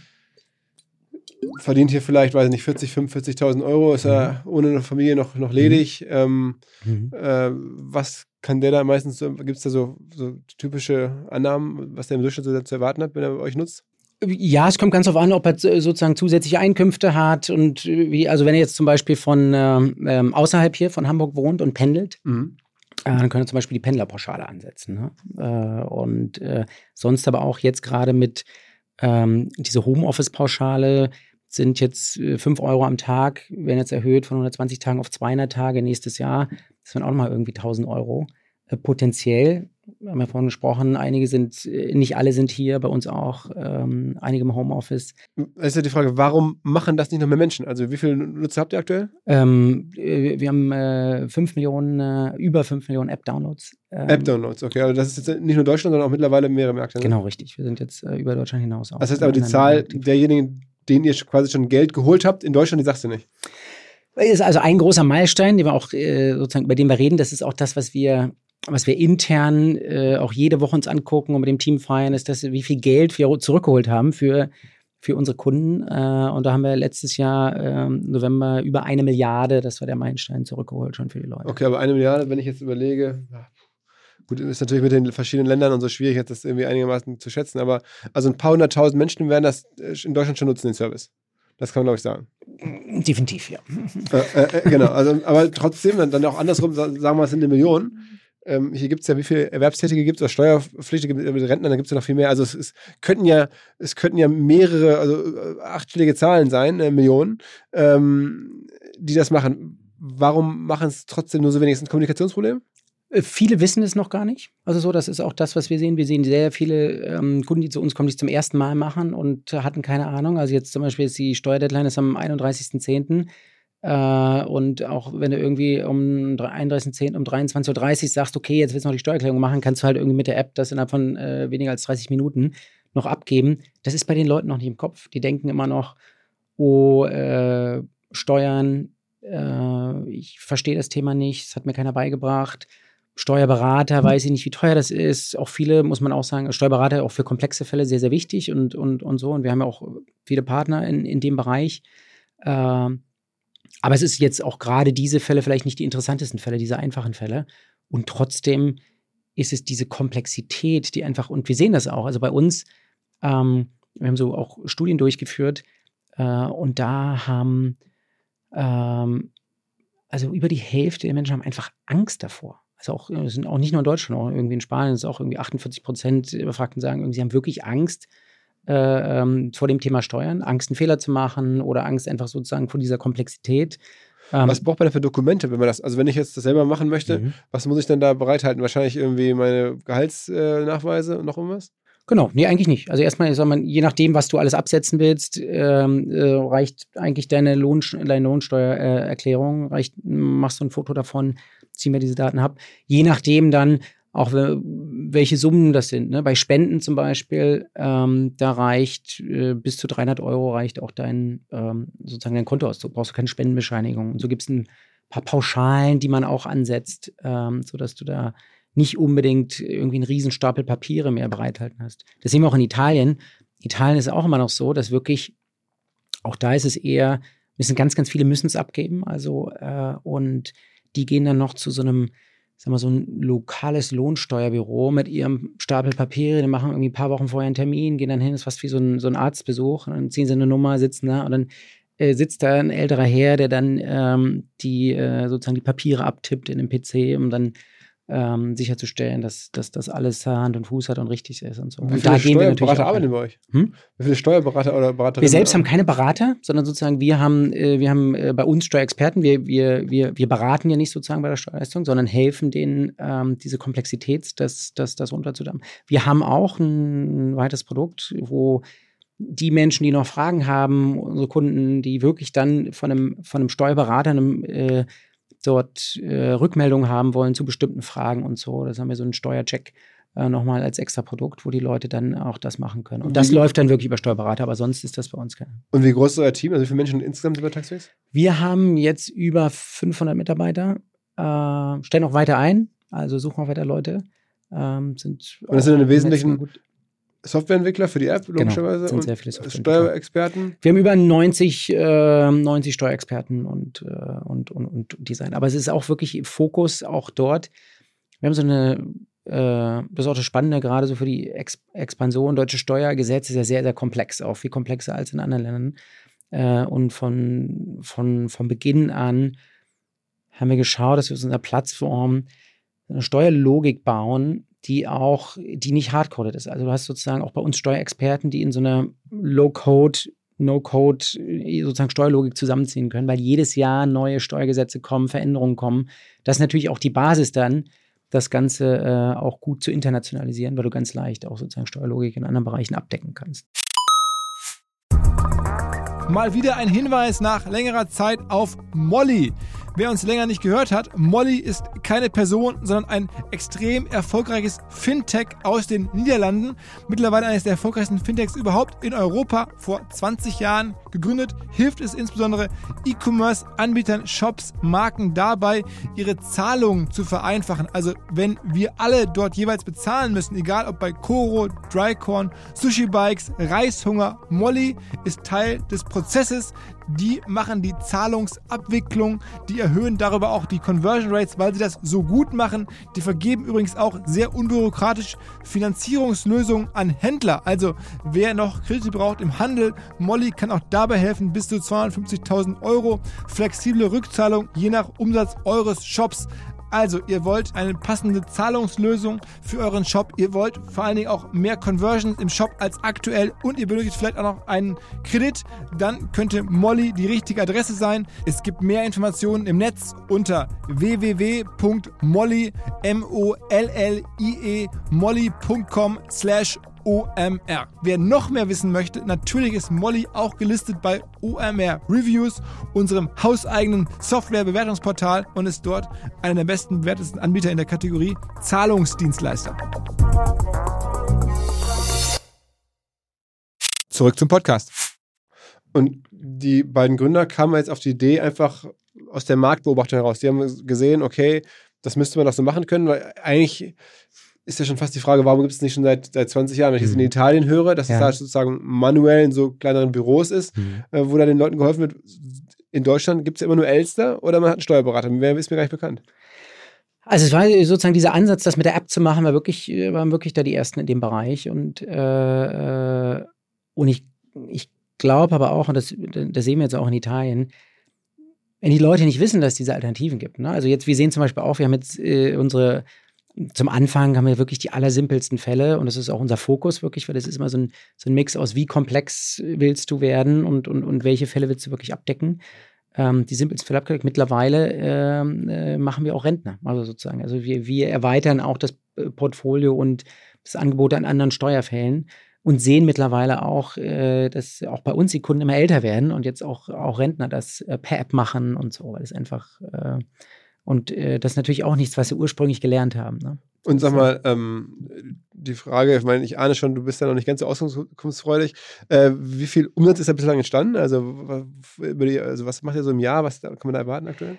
Verdient hier vielleicht, weiß ich nicht, 40, 45.000 Euro, ist mhm. er ohne eine Familie noch, noch ledig. Mhm. Ähm, mhm. äh, was kann der da meistens, gibt es da so, so, typische Annahmen, was der im Durchschnitt so zu erwarten hat, wenn er euch nutzt? Ja, es kommt ganz darauf an, ob er sozusagen zusätzliche Einkünfte hat und wie, also wenn er jetzt zum Beispiel von ähm, ähm außerhalb hier von Hamburg wohnt und pendelt, mhm. äh, dann können wir zum Beispiel die Pendlerpauschale ansetzen. Ne? Äh, und äh, sonst aber auch jetzt gerade mit ähm, diese Homeoffice-Pauschale sind jetzt 5 äh, Euro am Tag, werden jetzt erhöht von 120 Tagen auf 200 Tage nächstes Jahr. Das sind auch nochmal irgendwie 1000 Euro. Äh, potenziell wir haben ja vorhin gesprochen, einige sind, äh, nicht alle sind hier, bei uns auch, ähm, einige im Homeoffice. Das ist ja die Frage, warum machen das nicht noch mehr Menschen? Also wie viele Nutzer habt ihr aktuell? Ähm, äh, wir haben äh, 5 Millionen, äh, über 5 Millionen App-Downloads. Ähm, App-Downloads, okay. Also das ist jetzt nicht nur Deutschland, sondern auch mittlerweile mehrere Märkte. Ne? Genau, richtig. Wir sind jetzt äh, über Deutschland hinaus auch. Das heißt aber, die Zahl derjenigen, denen ihr quasi schon Geld geholt habt, in Deutschland, die sagst du nicht. Ist also ein großer Meilenstein, den wir auch äh, sozusagen, über den wir reden. Das ist auch das, was wir was wir intern äh, auch jede Woche uns angucken und mit dem Team feiern, ist, dass wie viel Geld wir zurückgeholt haben für, für unsere Kunden. Äh, und da haben wir letztes Jahr ähm, November über eine Milliarde, das war der Meilenstein, zurückgeholt schon für die Leute. Okay, aber eine Milliarde, wenn ich jetzt überlege, gut, ist natürlich mit den verschiedenen Ländern und so schwierig, das irgendwie einigermaßen zu schätzen, aber also ein paar hunderttausend Menschen werden das äh, in Deutschland schon nutzen, den Service. Das kann man, glaube ich, sagen. Definitiv, ja. Äh, äh, genau, also, aber trotzdem, dann, dann auch andersrum, sagen wir, es sind eine Million ähm, hier gibt es ja, wie viele Erwerbstätige gibt es oder Steuerpflichtige mit Rentner, da gibt es ja noch viel mehr. Also es, es, könnten ja, es könnten ja mehrere, also äh, achtstellige Zahlen sein, äh, Millionen, ähm, die das machen. Warum machen es trotzdem nur so wenig? Ist ein Kommunikationsproblem? Äh, viele wissen es noch gar nicht. Also so, das ist auch das, was wir sehen. Wir sehen sehr viele ähm, Kunden, die zu uns kommen, die es zum ersten Mal machen und hatten keine Ahnung. Also jetzt zum Beispiel ist die Steuerdeadline ist am 31.10. Äh, und auch wenn du irgendwie um 31.10. um 23.30 Uhr sagst, okay, jetzt willst du noch die Steuererklärung machen, kannst du halt irgendwie mit der App das innerhalb von äh, weniger als 30 Minuten noch abgeben. Das ist bei den Leuten noch nicht im Kopf. Die denken immer noch, oh, äh, Steuern, äh, ich verstehe das Thema nicht, es hat mir keiner beigebracht. Steuerberater, weiß ich nicht, wie teuer das ist. Auch viele, muss man auch sagen, Steuerberater auch für komplexe Fälle sehr, sehr wichtig und, und, und so. Und wir haben ja auch viele Partner in, in dem Bereich. Äh, aber es ist jetzt auch gerade diese Fälle vielleicht nicht die interessantesten Fälle, diese einfachen Fälle. Und trotzdem ist es diese Komplexität, die einfach, und wir sehen das auch, also bei uns, ähm, wir haben so auch Studien durchgeführt äh, und da haben, ähm, also über die Hälfte der Menschen haben einfach Angst davor. Also auch, sind auch nicht nur in Deutschland, auch irgendwie in Spanien, ist auch irgendwie 48 Prozent der Befragten sagen, sie haben wirklich Angst, äh, ähm, vor dem Thema Steuern, Angst, einen Fehler zu machen oder Angst einfach sozusagen vor dieser Komplexität. Ähm, was braucht man da für Dokumente, wenn man das, also wenn ich jetzt das selber machen möchte, mhm. was muss ich denn da bereithalten? Wahrscheinlich irgendwie meine Gehaltsnachweise und noch irgendwas? Genau, nee, eigentlich nicht. Also erstmal, sag mal, je nachdem, was du alles absetzen willst, ähm, äh, reicht eigentlich deine, Lohn, deine Lohnsteuererklärung, reicht, machst du ein Foto davon, ziehen wir diese Daten ab. Je nachdem dann, auch welche Summen das sind. Ne? Bei Spenden zum Beispiel, ähm, da reicht äh, bis zu 300 Euro reicht auch dein ähm, sozusagen dein Kontoauszug. Brauchst du keine Spendenbescheinigung. Und so gibt es ein paar Pauschalen, die man auch ansetzt, ähm, sodass du da nicht unbedingt irgendwie einen Riesenstapel Papiere mehr bereithalten hast. Das sehen wir auch in Italien. Italien ist auch immer noch so, dass wirklich, auch da ist es eher, müssen ganz, ganz viele müssen es abgeben. Also, äh, und die gehen dann noch zu so einem sag mal, so ein lokales Lohnsteuerbüro mit ihrem Stapel Papiere, die machen irgendwie ein paar Wochen vorher einen Termin, gehen dann hin, ist fast wie so ein, so ein Arztbesuch, und dann ziehen sie eine Nummer, sitzen da und dann äh, sitzt da ein älterer Herr, der dann ähm, die äh, sozusagen die Papiere abtippt in dem PC, um dann ähm, sicherzustellen, dass, dass das alles Hand und Fuß hat und richtig ist und so. Wie und viele da gehen wir natürlich arbeiten bei euch? Hm? Wie viele Steuerberater oder Beraterinnen? Wir selbst haben keine Berater, sondern sozusagen wir haben, äh, wir haben äh, bei uns Steuerexperten, wir, wir, wir, wir beraten ja nicht sozusagen bei der Steuerleistung, sondern helfen denen, ähm, diese Komplexität, das, das, das runterzudampfen. Wir haben auch ein weiteres Produkt, wo die Menschen, die noch Fragen haben, unsere Kunden, die wirklich dann von einem, von einem Steuerberater einem, äh, dort äh, Rückmeldungen haben wollen zu bestimmten Fragen und so. Das haben wir so einen Steuercheck äh, nochmal als extra Produkt, wo die Leute dann auch das machen können. Und das Wie- läuft dann wirklich über Steuerberater, aber sonst ist das bei uns kein. Und wie groß ist euer Team? Also wie viele Menschen insgesamt bei Taxfix? Wir haben jetzt über 500 Mitarbeiter, äh, stellen auch weiter ein, also suchen auch weiter Leute. Ähm, sind Und das sind auch im Wesentlichen letzten gut- Softwareentwickler für die App, logischerweise. sind und sehr viele. Steuerexperten. Wir haben über 90, äh, 90 Steuerexperten und, äh, und, und, und Design. Aber es ist auch wirklich Fokus auch dort. Wir haben so eine, äh, das ist auch das Spannende, gerade so für die Ex Expansion. Deutsche Steuergesetz ist ja sehr, sehr komplex, auch viel komplexer als in anderen Ländern. Äh, und von, von, von Beginn an haben wir geschaut, dass wir aus unserer Plattform eine Steuerlogik bauen, die auch, die nicht hardcoded ist. Also du hast sozusagen auch bei uns Steuerexperten, die in so einer Low-Code, No-Code äh, sozusagen Steuerlogik zusammenziehen können, weil jedes Jahr neue Steuergesetze kommen, Veränderungen kommen. Das ist natürlich auch die Basis dann, das Ganze äh, auch gut zu internationalisieren, weil du ganz leicht auch sozusagen Steuerlogik in anderen Bereichen abdecken kannst. Mal wieder ein Hinweis nach längerer Zeit auf Molly. Wer uns länger nicht gehört hat, Molly ist keine Person, sondern ein extrem erfolgreiches Fintech aus den Niederlanden. Mittlerweile eines der erfolgreichsten Fintechs überhaupt in Europa. Vor 20 Jahren gegründet, hilft es insbesondere E-Commerce-Anbietern, Shops, Marken dabei, ihre Zahlungen zu vereinfachen. Also wenn wir alle dort jeweils bezahlen müssen, egal ob bei Koro, Drycorn, Sushi Bikes, Reishunger, Molly ist Teil des Prozesses. Die machen die Zahlungsabwicklung, die erhöhen darüber auch die Conversion Rates, weil sie das so gut machen. Die vergeben übrigens auch sehr unbürokratisch Finanzierungslösungen an Händler. Also wer noch Kredite braucht im Handel, Molly kann auch dabei helfen, bis zu 250.000 Euro. Flexible Rückzahlung je nach Umsatz eures Shops. Also, ihr wollt eine passende Zahlungslösung für euren Shop. Ihr wollt vor allen Dingen auch mehr Conversions im Shop als aktuell und ihr benötigt vielleicht auch noch einen Kredit. Dann könnte Molly die richtige Adresse sein. Es gibt mehr Informationen im Netz unter www.molly, M-O-L-L-I-E, molly.com slash OMR. Wer noch mehr wissen möchte, natürlich ist Molly auch gelistet bei OMR Reviews, unserem hauseigenen Software-Bewertungsportal und ist dort einer der besten bewertesten Anbieter in der Kategorie Zahlungsdienstleister. Zurück zum Podcast. Und die beiden Gründer kamen jetzt auf die Idee einfach aus der Marktbeobachtung heraus. Die haben gesehen, okay, das müsste man doch so machen können, weil eigentlich ist ja schon fast die Frage, warum gibt es nicht schon seit, seit 20 Jahren, wenn ich jetzt in Italien höre, dass es Ja. da sozusagen manuell in so kleineren Büros ist, äh, wo da den Leuten geholfen wird. In Deutschland gibt es ja immer nur Elster oder man hat einen Steuerberater. Mehr ist mir gar nicht bekannt. Also es war sozusagen dieser Ansatz, das mit der App zu machen, war wirklich, waren wirklich da die ersten in dem Bereich. Und, äh, äh, und ich, ich glaube aber auch, und das, das sehen wir jetzt auch in Italien, wenn die Leute nicht wissen, dass es diese Alternativen gibt. Ne? Also jetzt, wir sehen zum Beispiel auch, wir haben jetzt äh, unsere, zum Anfang haben wir wirklich die allersimpelsten Fälle und das ist auch unser Fokus wirklich, weil das ist immer so ein, so ein Mix aus, wie komplex willst du werden und, und, und welche Fälle willst du wirklich abdecken ähm, die simpelsten Fälle abgedeckt. Mittlerweile ähm, äh, machen wir auch Rentner, also sozusagen. Also wir, wir erweitern auch das äh, Portfolio und das Angebot an anderen Steuerfällen und sehen mittlerweile auch, äh, dass auch bei uns die Kunden immer älter werden und jetzt auch, auch Rentner das äh, per App machen und so, weil es einfach äh, und äh, das ist natürlich auch nichts, was sie ursprünglich gelernt haben. Ne? Und sag mal, ähm, die Frage, ich meine, ich ahne schon, du bist ja noch nicht ganz so auskunftsfreudig. Äh, wie viel Umsatz ist da bislang entstanden? Also, die, also was macht ihr so im Jahr? Was da- kann man da erwarten aktuell?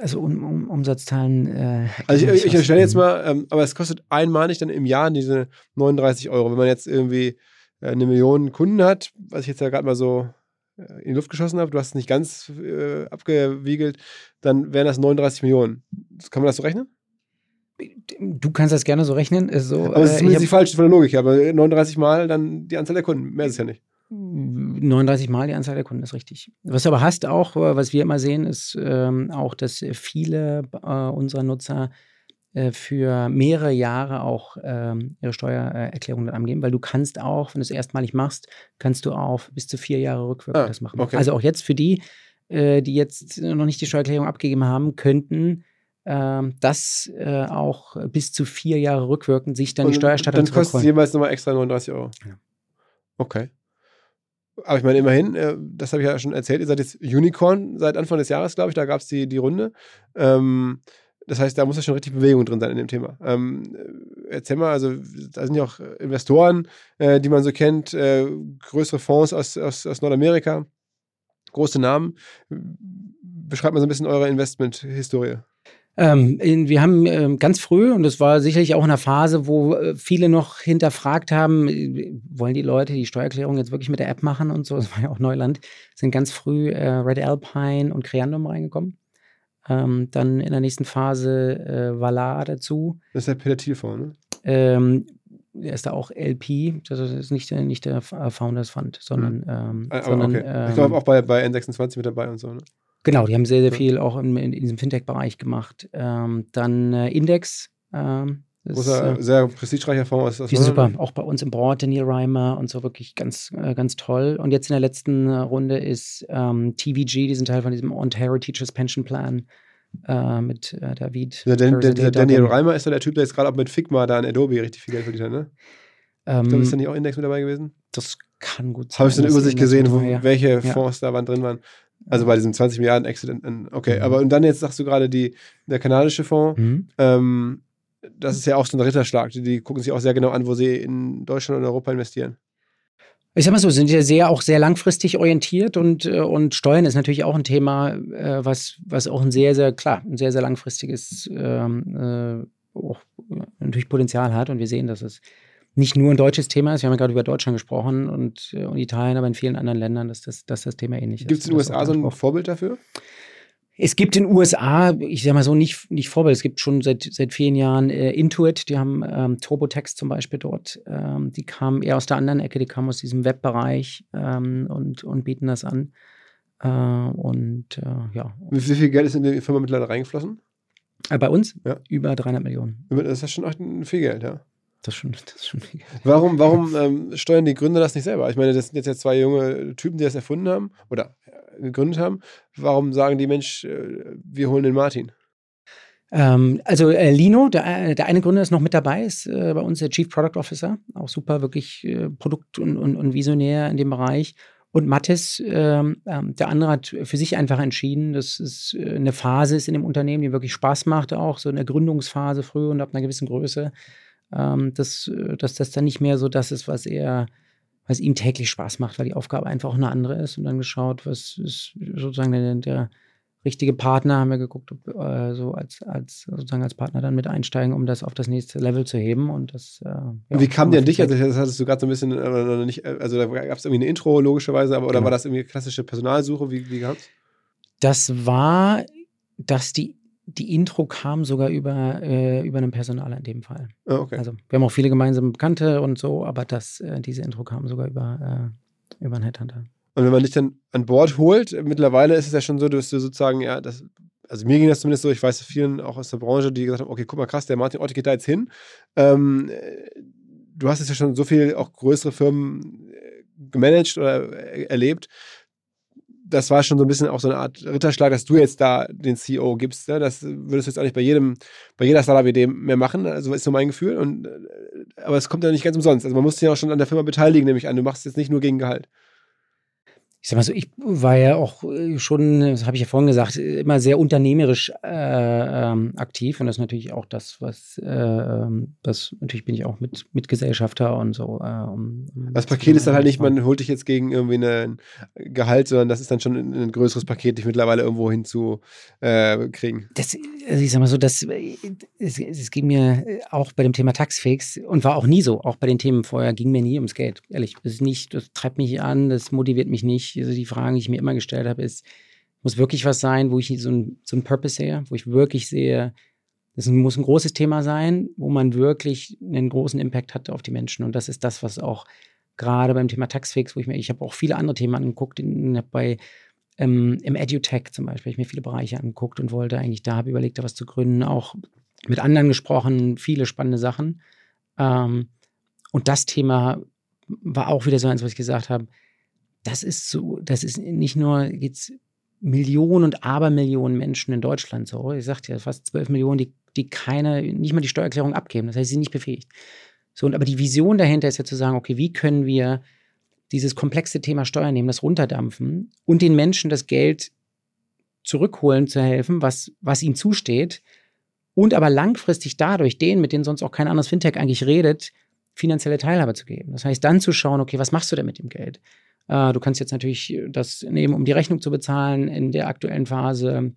Also um, um, Umsatzzahlen. Äh, Also ich, ich aus- stelle jetzt mal, ähm, aber es kostet einmalig dann im Jahr diese 39 Euro. Wenn man jetzt irgendwie äh, eine Million Kunden hat, was ich jetzt ja gerade mal so in die Luft geschossen habe, du hast es nicht ganz äh, abgewiegelt, dann wären das 39 Millionen. Kann man das so rechnen? Du kannst das gerne so rechnen. So, Aber es ist äh, zumindest die falsche von der Logik her, aber 39 Mal dann die Anzahl der Kunden. Mehr ist es ja nicht. 39 Mal die Anzahl der Kunden ist richtig. Was du aber hast auch, äh, was wir immer sehen, ist ähm, auch, dass viele äh, unserer Nutzer äh, für mehrere Jahre auch ähm, ihre Steuererklärung dann angeben, weil du kannst auch, wenn du es erstmalig machst, kannst du auch bis zu vier Jahre rückwirkend Ah, das machen. okay. Also auch jetzt für die, äh, die jetzt noch nicht die Steuererklärung abgegeben haben, könnten ähm, das äh, auch bis zu vier Jahre rückwirkend sich dann die Und Steuererstatter Dann kostet es jeweils nochmal extra 39 Euro. Ja. Okay. Aber ich meine, immerhin, äh, das habe ich ja schon erzählt, ihr seid jetzt Unicorn seit Anfang des Jahres, glaube ich, da gab es die, die Runde. Ähm, das heißt, da muss ja schon richtig Bewegung drin sein in dem Thema. Ähm, äh, erzähl mal, also da sind ja auch Investoren, äh, die man so kennt, äh, größere Fonds aus, aus, aus Nordamerika, große Namen. Beschreibt mal so ein bisschen eure Investment-Historie. Ähm, wir haben ähm, ganz früh, und das war sicherlich auch in einer Phase, wo äh, viele noch hinterfragt haben, äh, wollen die Leute die Steuererklärung jetzt wirklich mit der App machen und so, das war ja auch Neuland, sind ganz früh äh, Red Alpine und Creandum reingekommen. Ähm, dann in der nächsten Phase äh, Valar dazu. Das ist der Peter Thiel-Fonds, ne? Ähm, er ist da auch LP, das ist nicht der, nicht der äh, Founders Fund, sondern, ähm, Ah, aber sondern okay. ähm, ich glaube auch bei, bei N26 mit dabei und so, ne? Genau, die haben sehr, sehr viel auch in, in, diesem Fintech-Bereich gemacht. Ähm, dann äh, Index. Ähm, Großer, ist, äh, sehr prestigereicher Fonds aus, aus die sind super, auch bei uns im Board, Daniel Reimer und so wirklich ganz, äh, ganz toll. Und jetzt in der letzten äh, Runde ist ähm, TVG, die sind Teil von diesem Ontario Teachers Pension Plan äh, mit äh, David. Der, Dan, der, der Daniel. Reimer ist doch der Typ, der jetzt gerade auch mit Figma da an Adobe richtig viel Geld verdient hat, ne? Ich glaube, Ähm, ist da nicht auch Index mit dabei gewesen? das kann gut sein. Habe ich so eine Übersicht gesehen, wo, ja. welche Ja. Fonds da waren, drin waren. Also bei diesem 20 Milliarden Exit. in- in- Okay, aber und dann jetzt sagst du gerade die, der kanadische Fonds. Mhm. Ähm, das ist ja auch so ein Ritterschlag. Die, gucken sich auch sehr genau an, wo sie in Deutschland und Europa investieren. Ich sag mal so, sind ja sehr auch sehr langfristig orientiert und, äh, und Steuern ist natürlich auch ein Thema, äh, was, was auch ein sehr, sehr, klar, ein sehr, sehr langfristiges ähm, äh, auch, äh, natürlich Potenzial hat. Und wir sehen, dass es nicht nur ein deutsches Thema ist. Wir haben ja gerade über Deutschland gesprochen und, äh, und Italien, aber in vielen anderen Ländern, dass das, dass das Thema ähnlich ist. Gibt es in den USA so ein. Vorbild dafür? Es gibt in den USA, ich sag mal so, nicht, nicht Vorbild, es gibt schon seit, seit vielen Jahren äh, Intuit, die haben ähm, TurboTax zum Beispiel dort. Ähm, die kamen eher aus der anderen Ecke, die kamen aus diesem Webbereich ähm, und, und bieten das an. Äh, und äh, ja, Wie, viel Geld ist in die Firma mittlerweile reingeflossen? äh, bei uns Ja. über 300 Millionen. Das ist schon echt viel Geld, ja. Das ist schon, das ist schon viel. Warum, warum ähm, steuern die Gründer das nicht selber? Ich meine, das sind jetzt ja zwei junge Typen, die das erfunden haben oder gegründet haben. Warum sagen die Mensch, äh, wir holen den Martin? Ähm, also äh, Lino, der, äh, der eine Gründer ist noch mit dabei, ist äh, bei uns der Chief Product Officer, auch super, wirklich äh, Produkt- und, und, und Visionär in dem Bereich. Und Mathis, ähm, ähm, der andere hat für sich einfach entschieden, dass es äh, eine Phase ist in dem Unternehmen, die wirklich Spaß macht, auch so in der Gründungsphase früh und ab einer gewissen Größe, ähm, dass, dass das dann nicht mehr so das ist, was er, was ihm täglich Spaß macht, weil die Aufgabe einfach auch eine andere ist und dann geschaut, was ist sozusagen der, der richtige Partner, haben wir geguckt, ob äh, so als, als sozusagen als Partner dann mit einsteigen, um das auf das nächste Level zu heben. Und das, äh, ja, Wie kam die an dich? Also, das hattest du gerade so ein bisschen, äh, nicht, äh, also da gab es irgendwie eine Intro, logischerweise, aber oder Genau. war das irgendwie klassische Personalsuche? Wie, wie kam's? das war, dass die, die Intro kam sogar über, äh, über einen Personaler in dem Fall. Ah, okay. Also wir haben auch viele gemeinsame Bekannte und so, aber das, äh, diese Intro kam sogar über, äh, über einen Headhunter. Und wenn man dich dann an Bord holt, mittlerweile ist es ja schon so, dass du sozusagen, ja, das, also mir ging das zumindest so, ich weiß vielen auch aus der Branche, die gesagt haben, okay, guck mal, krass, der Martin Otte geht da jetzt hin. Ähm, äh, du hast jetzt ja schon so viel auch größere Firmen äh, gemanagt oder äh, erlebt. Das war schon so ein bisschen auch so eine Art Ritterschlag, dass du jetzt da den CEO gibst. Ne? Das würdest du jetzt auch nicht bei jedem, bei jeder Startup-Idee mehr machen. Also ist so mein Gefühl. Und, äh, aber es kommt ja nicht ganz umsonst. Also man muss sich ja auch schon an der Firma beteiligen, nämlich an. Du machst es jetzt nicht nur gegen Gehalt. Ich sag mal so, ich war ja auch äh, schon, das habe ich ja vorhin gesagt, immer sehr unternehmerisch äh, ähm, aktiv und das ist natürlich auch das, was, äh, ähm, das natürlich bin ich auch mit Mitgesellschafter und so. Äh, um, Das Paket ist dann halt nicht, man holt dich jetzt gegen irgendwie ein Gehalt, sondern das ist dann schon ein, größeres Paket, dich mittlerweile irgendwo hin zu äh. Das, also ich sag mal so, das, es, es ging mir auch bei dem Thema Taxfix und war auch nie so, auch bei den Themen vorher, ging mir nie ums Geld. Ehrlich, das ist nicht, das treibt mich an, das motiviert mich nicht. Also die Fragen, die ich mir immer gestellt habe, ist, muss wirklich was sein, wo ich so ein, so ein Purpose sehe, wo ich wirklich sehe, das muss ein großes Thema sein, wo man wirklich einen großen Impact hat auf die Menschen. Und das ist das, was auch gerade beim Thema Taxfix, wo ich mir, ich habe auch viele andere Themen angeguckt, in, bei ähm, im EduTech zum Beispiel, habe ich mir viele Bereiche angeguckt und wollte eigentlich da, habe überlegt, da was zu gründen, auch mit anderen gesprochen, viele spannende Sachen. Ähm, und das Thema war auch wieder so eins, was ich gesagt habe. Das ist so, das ist nicht nur jetzt Millionen und Abermillionen Menschen in Deutschland so. Ich sagte ja, fast 12 Millionen, die, die keine, nicht mal die Steuererklärung abgeben. Das heißt, sie sind nicht befähigt. So, und aber die Vision dahinter ist ja zu sagen, okay, wie können wir dieses komplexe Thema Steuern nehmen, das runterdampfen und den Menschen das Geld zurückholen zu helfen, was, was ihnen zusteht und aber langfristig dadurch denen, mit denen sonst auch kein anderes Fintech eigentlich redet, finanzielle Teilhabe zu geben. Das heißt, dann zu schauen, okay, was machst du denn mit dem Geld? Äh, du kannst jetzt natürlich das nehmen, um die Rechnung zu bezahlen in der aktuellen Phase.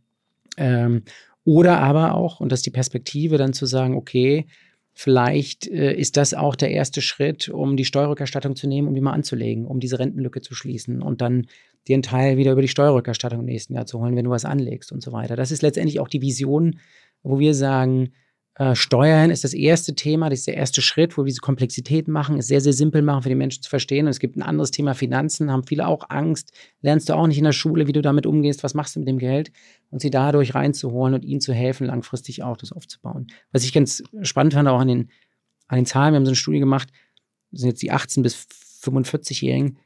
Ähm, oder aber auch, und das ist die Perspektive, dann zu sagen, okay, vielleicht äh, ist das auch der erste Schritt, um die Steuerrückerstattung zu nehmen, um die mal anzulegen, um diese Rentenlücke zu schließen und dann den Teil wieder über die Steuerrückerstattung im nächsten Jahr zu holen, wenn du was anlegst und so weiter. Das ist letztendlich auch die Vision, wo wir sagen, äh, Steuern ist das erste Thema, das ist der erste Schritt, wo wir diese Komplexität machen, ist sehr, sehr simpel machen für die Menschen zu verstehen. Und es gibt ein anderes Thema Finanzen, haben viele auch Angst, lernst du auch nicht in der Schule, wie du damit umgehst, was machst du mit dem Geld und sie dadurch reinzuholen und ihnen zu helfen, langfristig auch das aufzubauen. Was ich ganz spannend fand, auch an den, an den Zahlen, wir haben so eine Studie gemacht, das sind jetzt die 18- bis 45-Jährigen,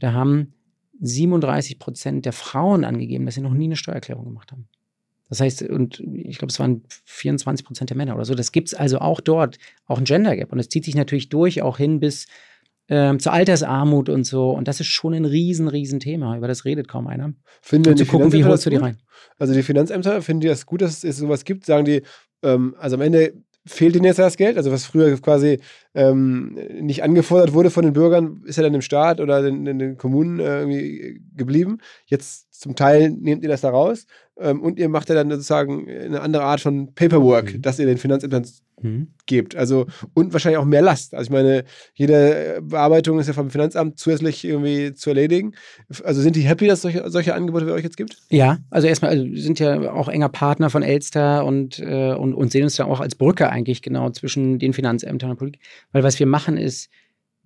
da haben 37 Prozent der Frauen angegeben, dass sie noch nie eine Steuererklärung gemacht haben. Das heißt, und ich glaube, es waren 24 Prozent der Männer oder so. Das gibt es also auch dort, auch ein Gender Gap. Und es zieht sich natürlich durch, auch hin bis ähm, zur Altersarmut und so. Und das ist schon ein riesen, riesen Thema. Über das redet kaum einer. Finden und zu gucken, wie holst du die rein. Also die Finanzämter finden die das gut, dass es sowas gibt? Sagen die, ähm, also am Ende fehlt ihnen jetzt das Geld? Also was früher quasi ähm, nicht angefordert wurde von den Bürgern, ist ja dann im Staat oder in, in den Kommunen äh, irgendwie geblieben. Jetzt zum Teil nehmt ihr das da raus ähm, und ihr macht ja dann sozusagen eine andere Art von Paperwork, mhm. das ihr den Finanzämtern mhm. gebt. Also und wahrscheinlich auch mehr Last. Also ich meine, jede Bearbeitung ist ja vom Finanzamt zusätzlich irgendwie zu erledigen. Also sind die happy, dass solche, solche Angebote bei euch jetzt gibt? Ja, also erstmal, also wir sind ja auch enger Partner von Elster und, äh, und, und sehen uns da auch als Brücke eigentlich genau zwischen den Finanzämtern und Politik. Weil was wir machen ist,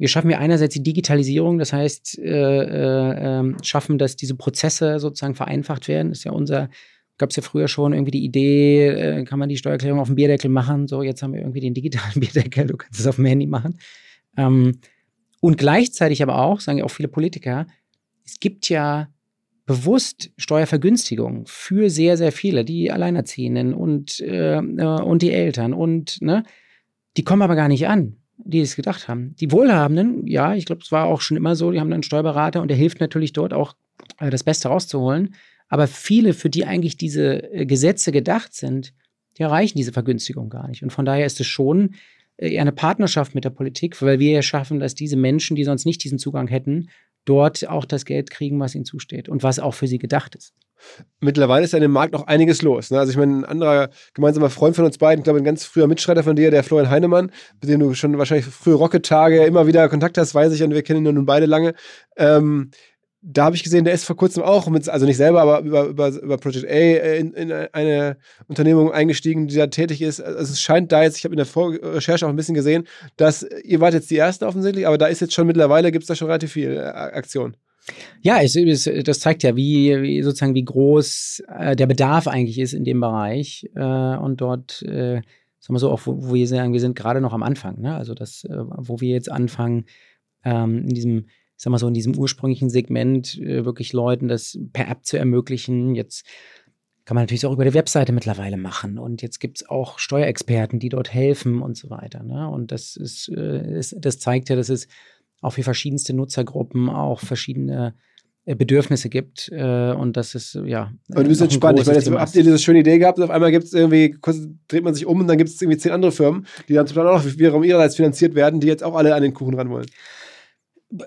wir schaffen ja einerseits die Digitalisierung, das heißt, äh, äh, ähm, schaffen, dass diese Prozesse sozusagen vereinfacht werden. Das ist ja unser, gab es ja früher schon irgendwie die Idee, äh, kann man die Steuererklärung auf dem Bierdeckel machen. So, jetzt haben wir irgendwie den digitalen Bierdeckel, du kannst es auf dem Handy machen. Ähm, und gleichzeitig aber auch, sagen ja auch viele Politiker, es gibt ja bewusst Steuervergünstigungen für sehr, sehr viele, die Alleinerziehenden und, äh, äh und die Eltern und ne, die kommen aber gar nicht an die es gedacht haben. Die Wohlhabenden, ja, ich glaube, es war auch schon immer so, die haben einen Steuerberater und der hilft natürlich dort auch, äh, das Beste rauszuholen. Aber viele, für die eigentlich diese äh, Gesetze gedacht sind, die erreichen diese Vergünstigung gar nicht. Und von daher ist es schon äh, eine Partnerschaft mit der Politik, weil wir ja schaffen, dass diese Menschen, die sonst nicht diesen Zugang hätten, dort auch das Geld kriegen, was ihnen zusteht und was auch für sie gedacht ist. Mittlerweile ist ja in dem Markt noch einiges los. Ne? Also ich meine, ein anderer gemeinsamer Freund von uns beiden, ich glaube ein ganz früher Mitstreiter von dir, der Florian Heinemann, mit dem du schon wahrscheinlich frühe Rocket-Tage immer wieder Kontakt hast, weiß ich, und wir kennen ihn nun beide lange. Ähm, da habe ich gesehen, der ist vor kurzem auch, mit, also nicht selber, aber über, über, über Project A äh, in, in eine Unternehmung eingestiegen, die da tätig ist. Also es scheint da jetzt, ich habe in der Vorrecherche auch ein bisschen gesehen, dass ihr wart jetzt die Ersten offensichtlich, aber da ist jetzt schon mittlerweile, gibt es da schon relativ viel äh, Aktion. Ja, es, es, das zeigt ja, wie, wie, sozusagen wie groß äh, der Bedarf eigentlich ist in dem Bereich äh, und dort, äh, sagen wir so, auch wo, wo, wir sagen, wir sind gerade noch am Anfang, ne? also das, äh, wo wir jetzt anfangen, ähm, in diesem sag mal so, in diesem ursprünglichen Segment äh, wirklich Leuten das per App zu ermöglichen. Jetzt kann man natürlich auch über die Webseite mittlerweile machen. Und jetzt gibt es auch Steuerexperten, die dort helfen und so weiter. Ne? Und das ist, äh, ist, das zeigt ja, dass es auch für verschiedenste Nutzergruppen auch verschiedene äh, Bedürfnisse gibt äh, und das ist ja. Und du bist entspannt. Ich meine, jetzt habt ihr diese schöne Idee gehabt und auf einmal gibt es irgendwie, dreht man sich um und dann gibt es irgendwie zehn andere Firmen, die dann zum Teil auch wiederum ihrerseits finanziert werden, die jetzt auch alle an den Kuchen ran wollen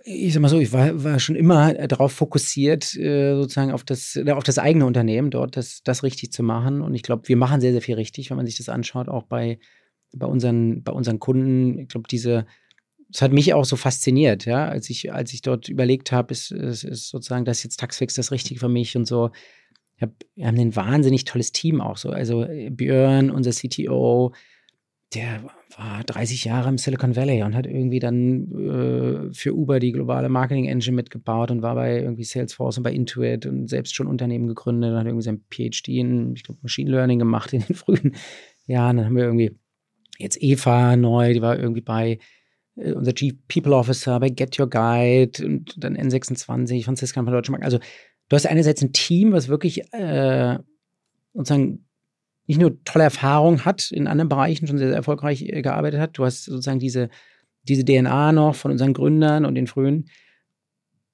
ich sag mal so, ich war, war schon immer darauf fokussiert, äh, sozusagen auf das, auf das eigene Unternehmen dort, das, das richtig zu machen. Und ich glaube, wir machen sehr, sehr viel richtig, wenn man sich das anschaut, auch bei, bei, unseren, bei unseren Kunden. Ich glaube, diese, das hat mich auch so fasziniert, ja, als ich, als ich dort überlegt habe, ist, ist, ist sozusagen das jetzt Taxfix das Richtige für mich und so. Hab, wir haben ein wahnsinnig tolles Team auch so. Also Björn, unser CTO, der war 30 Jahre im Silicon Valley und hat irgendwie dann äh, für Uber die globale Marketing Engine mitgebaut und war bei irgendwie Salesforce und bei Intuit und selbst schon Unternehmen gegründet und hat irgendwie sein PhD in, ich glaube, Machine Learning gemacht in den frühen Jahren. Dann haben wir irgendwie jetzt Eva neu, die war irgendwie bei äh, unser Chief People Officer, bei Get Your Guide und dann N26, Franziska von Deutsche Bank. Also du hast einerseits ein Team, was wirklich äh, sozusagen nicht nur tolle Erfahrung hat, in anderen Bereichen schon sehr, sehr erfolgreich äh, gearbeitet hat. Du hast sozusagen diese, diese DNA noch von unseren Gründern und den frühen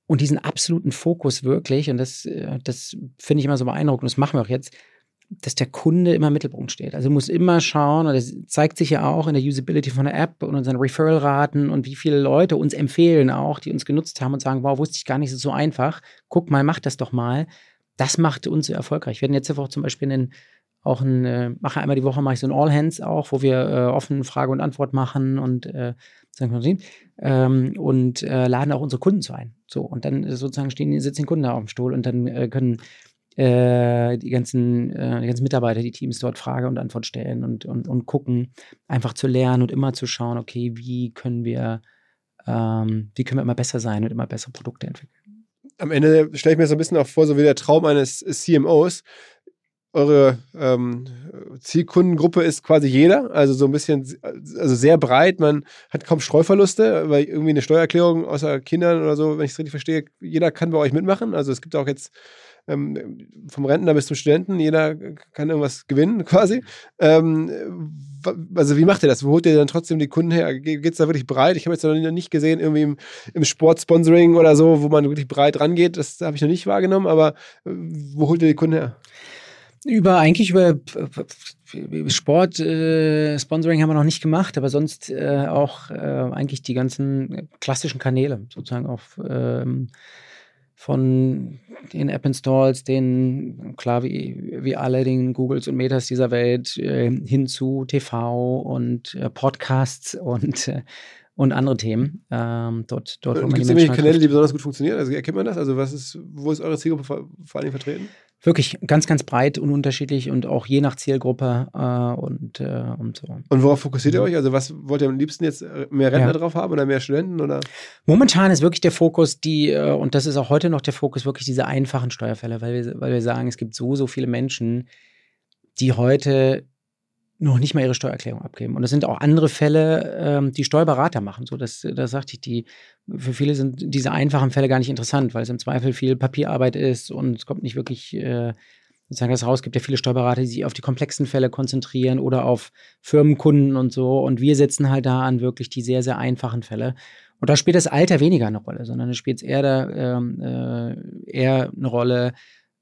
und diesen absoluten Fokus wirklich, und das, äh, das finde ich immer so beeindruckend, das machen wir auch jetzt, dass der Kunde immer im Mittelpunkt steht. Also muss immer schauen, und das zeigt sich ja auch in der Usability von der App und unseren Referral-Raten und wie viele Leute uns empfehlen auch, die uns genutzt haben und sagen, wow, wusste ich gar nicht, ist so einfach. Guck mal, mach das doch mal. Das macht uns so erfolgreich. Wir werden jetzt auch zum Beispiel einen, auch ein, äh, mache einmal die Woche mache ich so ein All Hands auch, wo wir äh, offen Frage und Antwort machen und äh, ähm, und äh, laden auch unsere Kunden zu ein. So und dann sozusagen stehen, sitzen die Kunden da auf dem Stuhl und dann äh, können äh, die ganzen, äh, die ganzen Mitarbeiter, die Teams dort Frage und Antwort stellen und, und, und gucken, einfach zu lernen und immer zu schauen, okay, wie können wir, ähm, wie können wir immer besser sein und immer bessere Produkte entwickeln. Am Ende stelle ich mir so ein bisschen auch vor, so wie der Traum eines CMOs, eure ähm, Zielkundengruppe ist quasi jeder, also so ein bisschen, also sehr breit. Man hat kaum Streuverluste, weil irgendwie eine Steuererklärung außer Kindern oder so, wenn ich es richtig verstehe, jeder kann bei euch mitmachen. Also es gibt auch jetzt ähm, vom Rentner bis zum Studenten, jeder kann irgendwas gewinnen quasi. Ähm, also wie macht ihr das? Wo holt ihr dann trotzdem die Kunden her? Geht es da wirklich breit? Ich habe jetzt noch nicht gesehen, irgendwie im, im Sportsponsoring oder so, wo man wirklich breit rangeht. Das habe ich noch nicht wahrgenommen, aber äh, wo holt ihr die Kunden her? Über eigentlich über Sport äh, Sponsoring haben wir noch nicht gemacht, aber sonst äh, auch äh, eigentlich die ganzen klassischen Kanäle sozusagen auf ähm, von den App Installs, den, klar, wie, wie alle, den Googles und Metas dieser Welt, äh, hin zu TV und äh, Podcasts und, äh, und andere Themen. Ähm, dort, dort, Gibt es irgendwelche Kanäle, die besonders gut funktionieren? Also erkennt man das? Also was ist, wo ist eure Zielgruppe vor, vor allem vertreten? Wirklich ganz, ganz breit und unterschiedlich und auch je nach Zielgruppe äh, und, äh, und so. Und worauf fokussiert ihr euch? Also was wollt ihr am liebsten jetzt äh, mehr Rentner ja. drauf haben oder mehr Studenten? Oder? Momentan ist wirklich der Fokus, die, äh, und das ist auch heute noch der Fokus, wirklich diese einfachen Steuerfälle, weil wir, weil wir sagen, es gibt so, so viele Menschen, die heute noch nicht mal ihre Steuererklärung abgeben. Und es sind auch andere Fälle, ähm, die Steuerberater machen. So, das, das sagte ich, die, für viele sind diese einfachen Fälle gar nicht interessant, weil es im Zweifel viel Papierarbeit ist und es kommt nicht wirklich äh, sozusagen das raus. Es gibt ja viele Steuerberater, die sich auf die komplexen Fälle konzentrieren oder auf Firmenkunden und so. Und wir setzen halt da an wirklich die sehr, sehr einfachen Fälle. Und da spielt das Alter weniger eine Rolle, sondern es spielt eher, da, ähm, äh, eher eine Rolle,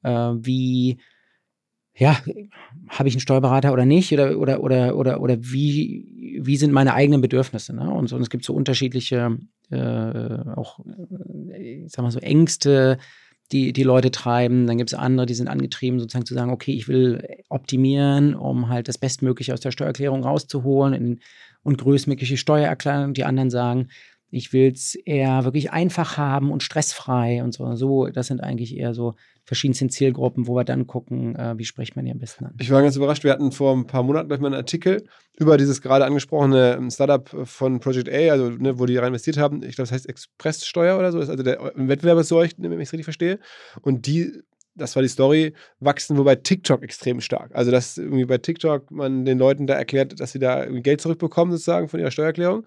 äh, wie ja, habe ich einen Steuerberater oder nicht? Oder, oder, oder, oder, oder wie, wie sind meine eigenen Bedürfnisse? Ne? Und, und es gibt so unterschiedliche, äh, auch, ich sag mal so, Ängste, die die Leute treiben. Dann gibt es andere, die sind angetrieben, sozusagen zu sagen, okay, ich will optimieren, um halt das Bestmögliche aus der Steuererklärung rauszuholen in, und größtmögliche Steuererklärung. Die anderen sagen, ich will es eher wirklich einfach haben und stressfrei und so. So, das sind eigentlich eher so verschiedensten Zielgruppen, wo wir dann gucken, äh, wie spricht man die am besten an. Ich war ganz überrascht. Wir hatten vor ein paar Monaten gleich mal einen Artikel über dieses gerade angesprochene ähm, Startup von Project A, also ne, wo die rein investiert haben. Ich glaube, das heißt Expresssteuer oder so. Das ist also der Wettbewerber zu euch, wenn ich es richtig verstehe. Und die das war die Story, wachsen wobei TikTok extrem stark. Also, dass irgendwie bei TikTok man den Leuten da erklärt, dass sie da Geld zurückbekommen, sozusagen von ihrer Steuererklärung.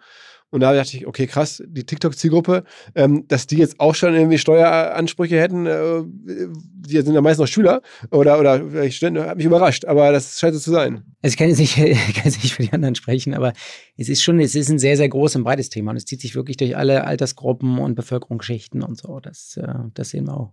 Und da dachte ich, okay, krass, die TikTok-Zielgruppe, ähm, dass die jetzt auch schon irgendwie Steueransprüche hätten, äh, die sind ja meist noch Schüler oder, oder vielleicht Studenten, hat mich überrascht, aber das scheint so zu sein. Also ich kann jetzt, nicht, ich kann jetzt nicht für die anderen sprechen, aber es ist schon, es ist ein sehr, sehr großes und breites Thema und es zieht sich wirklich durch alle Altersgruppen und Bevölkerungsschichten und so. Das, äh, das sehen wir auch.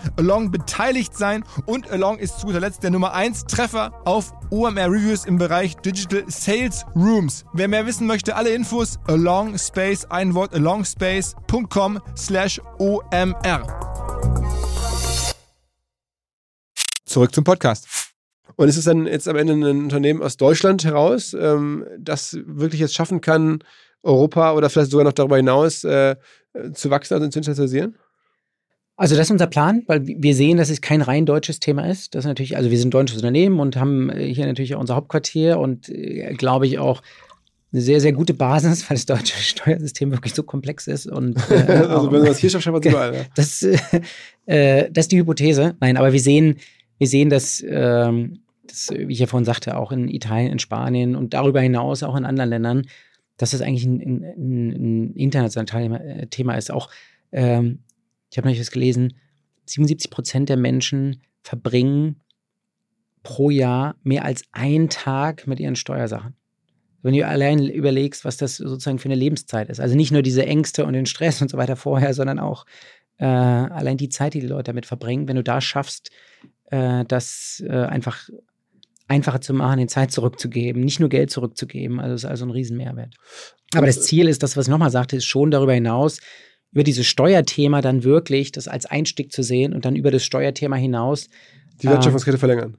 Along beteiligt sein und Along ist zu guter Letzt der Nummer 1 Treffer auf OMR Reviews im Bereich Digital Sales Rooms. Wer mehr wissen möchte, alle Infos Along Space, ein Wort alongspace.com slash OMR. Zurück zum Podcast. Und ist es dann jetzt am Ende ein Unternehmen aus Deutschland heraus, ähm, das wirklich jetzt schaffen kann, Europa oder vielleicht sogar noch darüber hinaus äh, zu wachsen und zu internationalisieren? Also das ist unser Plan, weil wir sehen, dass es kein rein deutsches Thema ist. Das ist natürlich, also wir sind ein deutsches Unternehmen und haben äh, hier natürlich auch unser Hauptquartier und äh, glaube ich auch eine sehr, sehr gute Basis, weil das deutsche Steuersystem wirklich so komplex ist. Und, äh, also wenn man das hier man es überall. Ja. Das, äh, das ist die Hypothese. Nein, aber wir sehen, wir sehen, dass, ähm, das, wie ich ja vorhin sagte, auch in Italien, in Spanien und darüber hinaus auch in anderen Ländern, dass das eigentlich ein, ein, ein internationales Thema ist. Auch ähm, ich habe neulich was gelesen, 77 Prozent der Menschen verbringen pro Jahr mehr als einen Tag mit ihren Steuersachen. Wenn du allein überlegst, was das sozusagen für eine Lebenszeit ist. Also nicht nur diese Ängste und den Stress und so weiter vorher, sondern auch äh, allein die Zeit, die die Leute damit verbringen. Wenn du da schaffst, äh, das äh, einfach einfacher zu machen, den Zeit zurückzugeben, nicht nur Geld zurückzugeben. Also ist also ein Riesenmehrwert. Aber das Ziel ist, das, was ich nochmal sagte, ist schon darüber hinaus, über dieses Steuerthema dann wirklich das als Einstieg zu sehen und dann über das Steuerthema hinaus die Wertschöpfungskette äh, verlängern.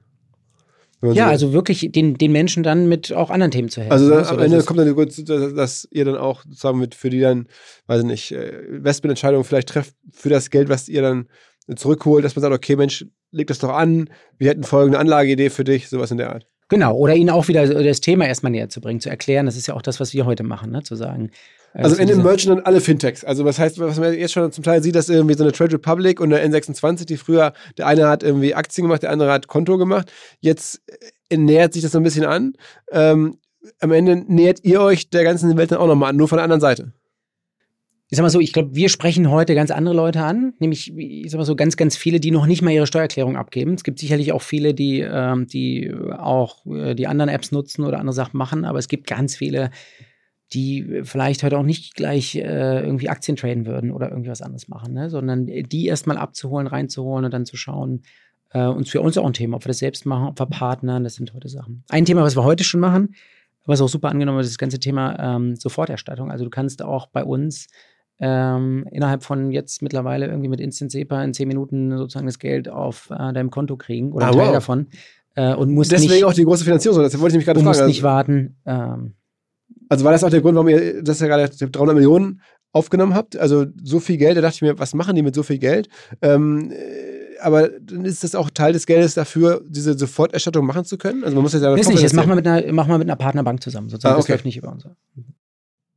Ja, so also wirklich den, den Menschen dann mit auch anderen Themen zu helfen. Also dann, am Ende kommt dann gut, dass ihr dann auch sozusagen mit für die dann, weiß ich nicht, äh, Investmententscheidungen vielleicht trefft für das Geld, was ihr dann zurückholt, dass man sagt, okay, Mensch, leg das doch an, wir hätten folgende Anlageidee für dich, sowas in der Art. Genau, oder ihnen auch wieder das Thema erstmal näher zu bringen, zu erklären. Das ist ja auch das, was wir heute machen, ne? zu sagen, also, in den mergen dann alle Fintechs. Also was heißt, was man jetzt schon zum Teil sieht, dass irgendwie so eine Trade Republic und eine N26, die früher, der eine hat irgendwie Aktien gemacht, der andere hat Konto gemacht. Jetzt äh, nähert sich das so ein bisschen an. Ähm, am Ende nähert ihr euch der ganzen Welt dann auch nochmal an, nur von der anderen Seite. Ich sag mal so, ich glaube, wir sprechen heute ganz andere Leute an, nämlich, ich sag mal so, ganz, ganz viele, die noch nicht mal ihre Steuererklärung abgeben. Es gibt sicherlich auch viele, die, ähm, die auch äh, die anderen Apps nutzen oder andere Sachen machen, aber es gibt ganz viele, die vielleicht heute auch nicht gleich äh, irgendwie Aktien traden würden oder irgendwie was anderes machen, ne? sondern die erstmal abzuholen, reinzuholen und dann zu schauen. Äh, und für uns auch ein Thema, ob wir das selbst machen, ob wir partnern, das sind heute Sachen. Ein Thema, was wir heute schon machen, was auch super angenommen wird, ist das ganze Thema ähm, Soforterstattung. Also du kannst auch bei uns ähm, innerhalb von jetzt mittlerweile irgendwie mit Instant SEPA in zehn Minuten sozusagen das Geld auf äh, deinem Konto kriegen oder ah, einen Teil wow. davon. Äh, und musst Deswegen nicht, auch die große Finanzierung, das wollte ich mich gerade fragen. Du musst nicht warten. Ähm, also war das auch der Grund, warum ihr das ja gerade 300 Millionen aufgenommen habt? Also so viel Geld, da dachte ich mir, was machen die mit so viel Geld? Ähm, äh, aber dann ist das auch Teil des Geldes dafür, diese Soforterstattung machen zu können? Also man muss ja Das nicht, das machen wir, mit einer, machen wir mit einer Partnerbank zusammen, sozusagen. Ah, okay. Das läuft nicht über uns.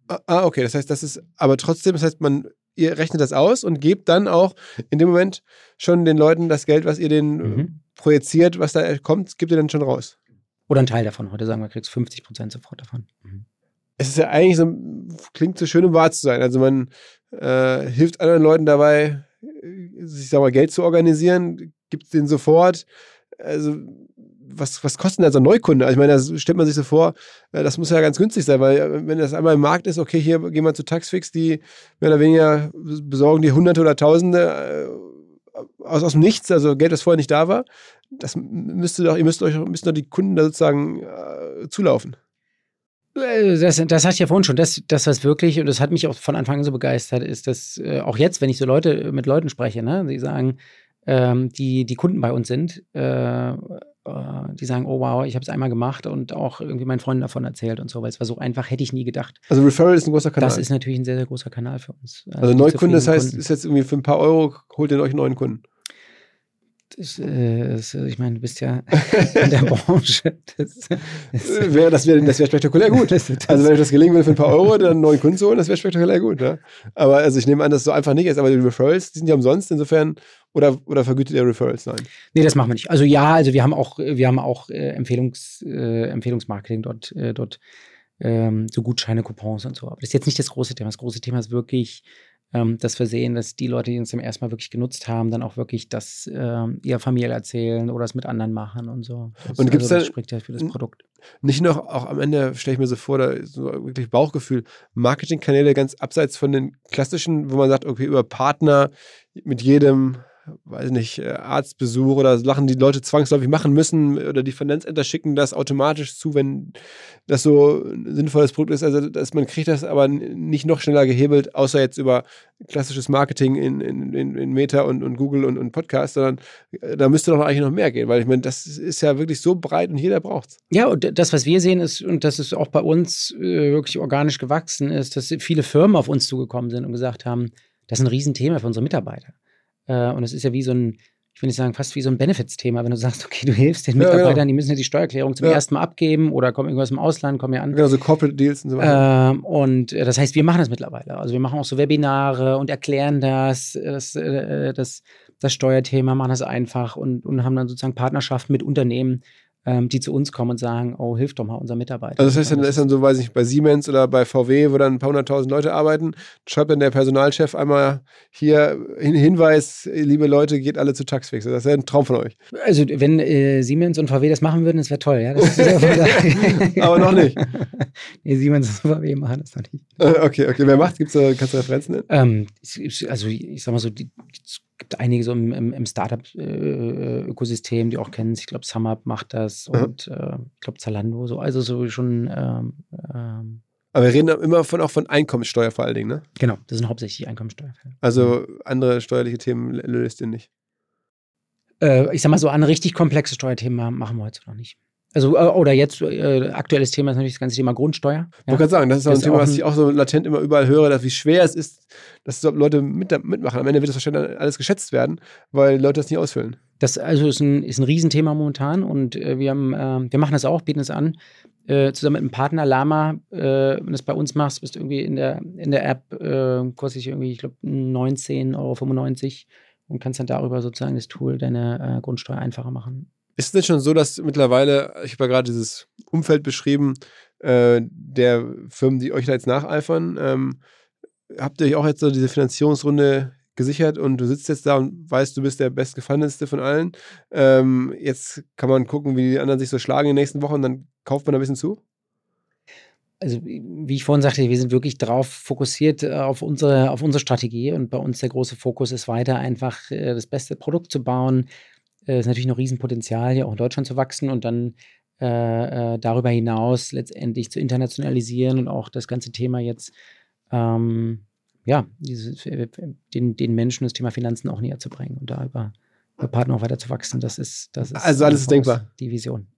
Ah, ah, okay, das heißt, das ist, aber trotzdem, das heißt, man, ihr rechnet das aus und gebt dann auch in dem Moment schon den Leuten das Geld, was ihr denen mhm. projiziert, was da kommt, gibt ihr dann schon raus. Oder ein Teil davon. Heute sagen wir, kriegst 50 Prozent sofort davon. Mhm es ist ja eigentlich so, klingt so schön, um wahr zu sein. Also man äh, hilft anderen Leuten dabei, sich sag mal, Geld zu organisieren, gibt denen sofort. Also was, was kostet denn also ein Neukunde? Also ich meine, da stellt man sich so vor, äh, das muss ja ganz günstig sein, weil äh, wenn das einmal im Markt ist, okay, hier gehen wir zu Taxfix, die mehr oder weniger besorgen die Hunderte oder Tausende äh, aus, aus dem Nichts, also Geld, das vorher nicht da war. Das müsste doch, ihr müsst euch müssen doch die Kunden da sozusagen äh, zulaufen. Äh, das, das hatte ich ja vorhin schon. Das, das, was wirklich, und das hat mich auch von Anfang an so begeistert, ist, dass äh, auch jetzt, wenn ich so Leute mit Leuten spreche, ne, die sagen, ähm, die, die Kunden bei uns sind, äh, äh, die sagen, oh wow, ich habe es einmal gemacht und auch irgendwie meinen Freunden davon erzählt und so, weil es war so einfach, hätte ich nie gedacht. Also Referral ist ein großer Kanal. Das ist natürlich ein sehr, sehr großer Kanal für uns. Also, also Neukunde, das heißt, Kunden. ist jetzt irgendwie für ein paar Euro, holt ihr euch einen neuen Kunden. Äh, das, ich meine, du bist ja in der Branche. Das, das wäre das wär, das wär spektakulär gut. also wenn euch das gelingen würde für ein paar Euro, dann einen neuen Kunden zu holen, das wäre spektakulär gut. Ja? Aber also ich nehme an, dass es so einfach nicht ist. Aber die Referrals, die sind ja umsonst. Insofern Oder, oder vergütet ihr Referrals? Nein. Nee, das machen wir nicht. Also ja, also wir haben auch, wir haben auch äh, Empfehlungs, äh, Empfehlungsmarketing dort, äh, dort ähm, so Gutscheine, Coupons und so. Aber das ist jetzt nicht das große Thema. Das große Thema ist wirklich ähm, dass wir sehen, dass die Leute, die uns zum ersten Mal wirklich genutzt haben, dann auch wirklich das ähm, ihrer Familie erzählen oder es mit anderen machen und so. Das, und gibt's also, das da spricht ja für das Produkt. Nicht noch, auch am Ende stelle ich mir so vor, da so wirklich Bauchgefühl, Marketingkanäle ganz abseits von den klassischen, wo man sagt, okay, über Partner mit jedem weiß nicht, äh, Arztbesuch oder Sachen, die Leute zwangsläufig machen müssen oder die Finanzämter schicken das automatisch zu, wenn das so ein sinnvolles Produkt ist. Also dass man kriegt das aber nicht noch schneller gehebelt, außer jetzt über klassisches Marketing in, in, in Meta und, und Google und, und Podcast, sondern äh, da müsste doch eigentlich noch mehr gehen, weil ich meine, das ist ja wirklich so breit und jeder braucht es. Ja, und das, was wir sehen, ist, und das ist auch bei uns äh, wirklich organisch gewachsen, ist, dass viele Firmen auf uns zugekommen sind und gesagt haben, das ist ein Riesenthema für unsere Mitarbeiter. Äh, und es ist ja wie so ein, ich will nicht sagen, fast wie so ein Benefits-Thema, wenn du sagst, okay, du hilfst den Mitarbeitern, ja, genau. die müssen ja die Steuererklärung zum ja. ersten Mal abgeben oder kommen irgendwas im Ausland, kommen ja an. Genau, so Corporate Deals und so weiter. Ähm, und äh, das heißt, wir machen das mittlerweile. Also wir machen auch so Webinare und erklären das, das, äh, das, das Steuerthema, machen das einfach und, und haben dann sozusagen Partnerschaften mit Unternehmen, ähm, die zu uns kommen und sagen, oh, hilf doch mal unser Mitarbeiter. Also das heißt, dann ist dann so, weiß ich, bei Siemens oder bei VW, wo dann ein paar hunderttausend Leute arbeiten, schreibt dann der Personalchef einmal hier hin Hinweis, liebe Leute, geht alle zu Taxfix. Das wäre ein Traum von euch. Also wenn äh, Siemens und VW das machen würden, das wäre toll, ja. Aber noch nicht. nee, Siemens und VW machen das noch nicht. Äh, okay, okay. Wer macht? Gibt's da, kannst du Referenzen nennen? Ähm, also ich sag mal so, die, die gibt einige so im, im, im Startup-Ökosystem, die auch kennen. Ich glaube, SumUp macht das mhm. und äh, ich glaube Zalando, so, also so schon. Ähm, ähm, aber wir reden immer von, auch von Einkommenssteuer vor allen Dingen, ne? Genau, das sind hauptsächlich Einkommenssteuerfälle. Also mhm. andere steuerliche Themen löst ihr nicht? Äh, ich sag mal so, eine richtig komplexe Steuerthemen machen wir heute noch nicht. Also, äh, oder jetzt, äh, aktuelles Thema ist natürlich das ganze Thema Grundsteuer. Ich wollte gerade sagen, das ist auch ein Thema, was ich auch so latent immer überall höre, dass wie schwer es ist, dass Leute mit, mitmachen. Am Ende wird das wahrscheinlich alles geschätzt werden, weil Leute das nicht ausfüllen. Das also ist ein, ist ein Riesenthema momentan und äh, wir, haben, äh, wir machen das auch, bieten es an. Äh, zusammen mit einem Partner Lama, äh, wenn du es bei uns machst, bist du irgendwie in der, in der App, äh, kostet sich irgendwie, ich glaube, 19,95 Euro und kannst dann darüber sozusagen das Tool deine Grundsteuer einfacher machen. Ist es denn schon so, dass mittlerweile, ich habe ja gerade dieses Umfeld beschrieben, äh, der Firmen, die euch da jetzt nacheifern, ähm, habt ihr euch auch jetzt so diese Finanzierungsrunde gesichert und du sitzt jetzt da und weißt, du bist der bestgefahrenste von allen. Ähm, jetzt kann man gucken, wie die anderen sich so schlagen in den nächsten Wochen und dann kauft man ein bisschen zu? also wie ich vorhin sagte, wir sind wirklich darauf fokussiert äh, auf unsere, auf unsere Strategie und bei uns der große Fokus ist weiter einfach äh, das beste Produkt zu bauen, äh, ist natürlich noch Riesenpotenzial, hier auch in Deutschland zu wachsen und dann äh, äh, darüber hinaus letztendlich zu internationalisieren und auch das ganze Thema jetzt, ähm, ja, dieses, den, den Menschen das Thema Finanzen auch näher zu bringen und da über, Partner auch weiter zu wachsen. Das ist, das ist also alles ist denkbar. Die Vision.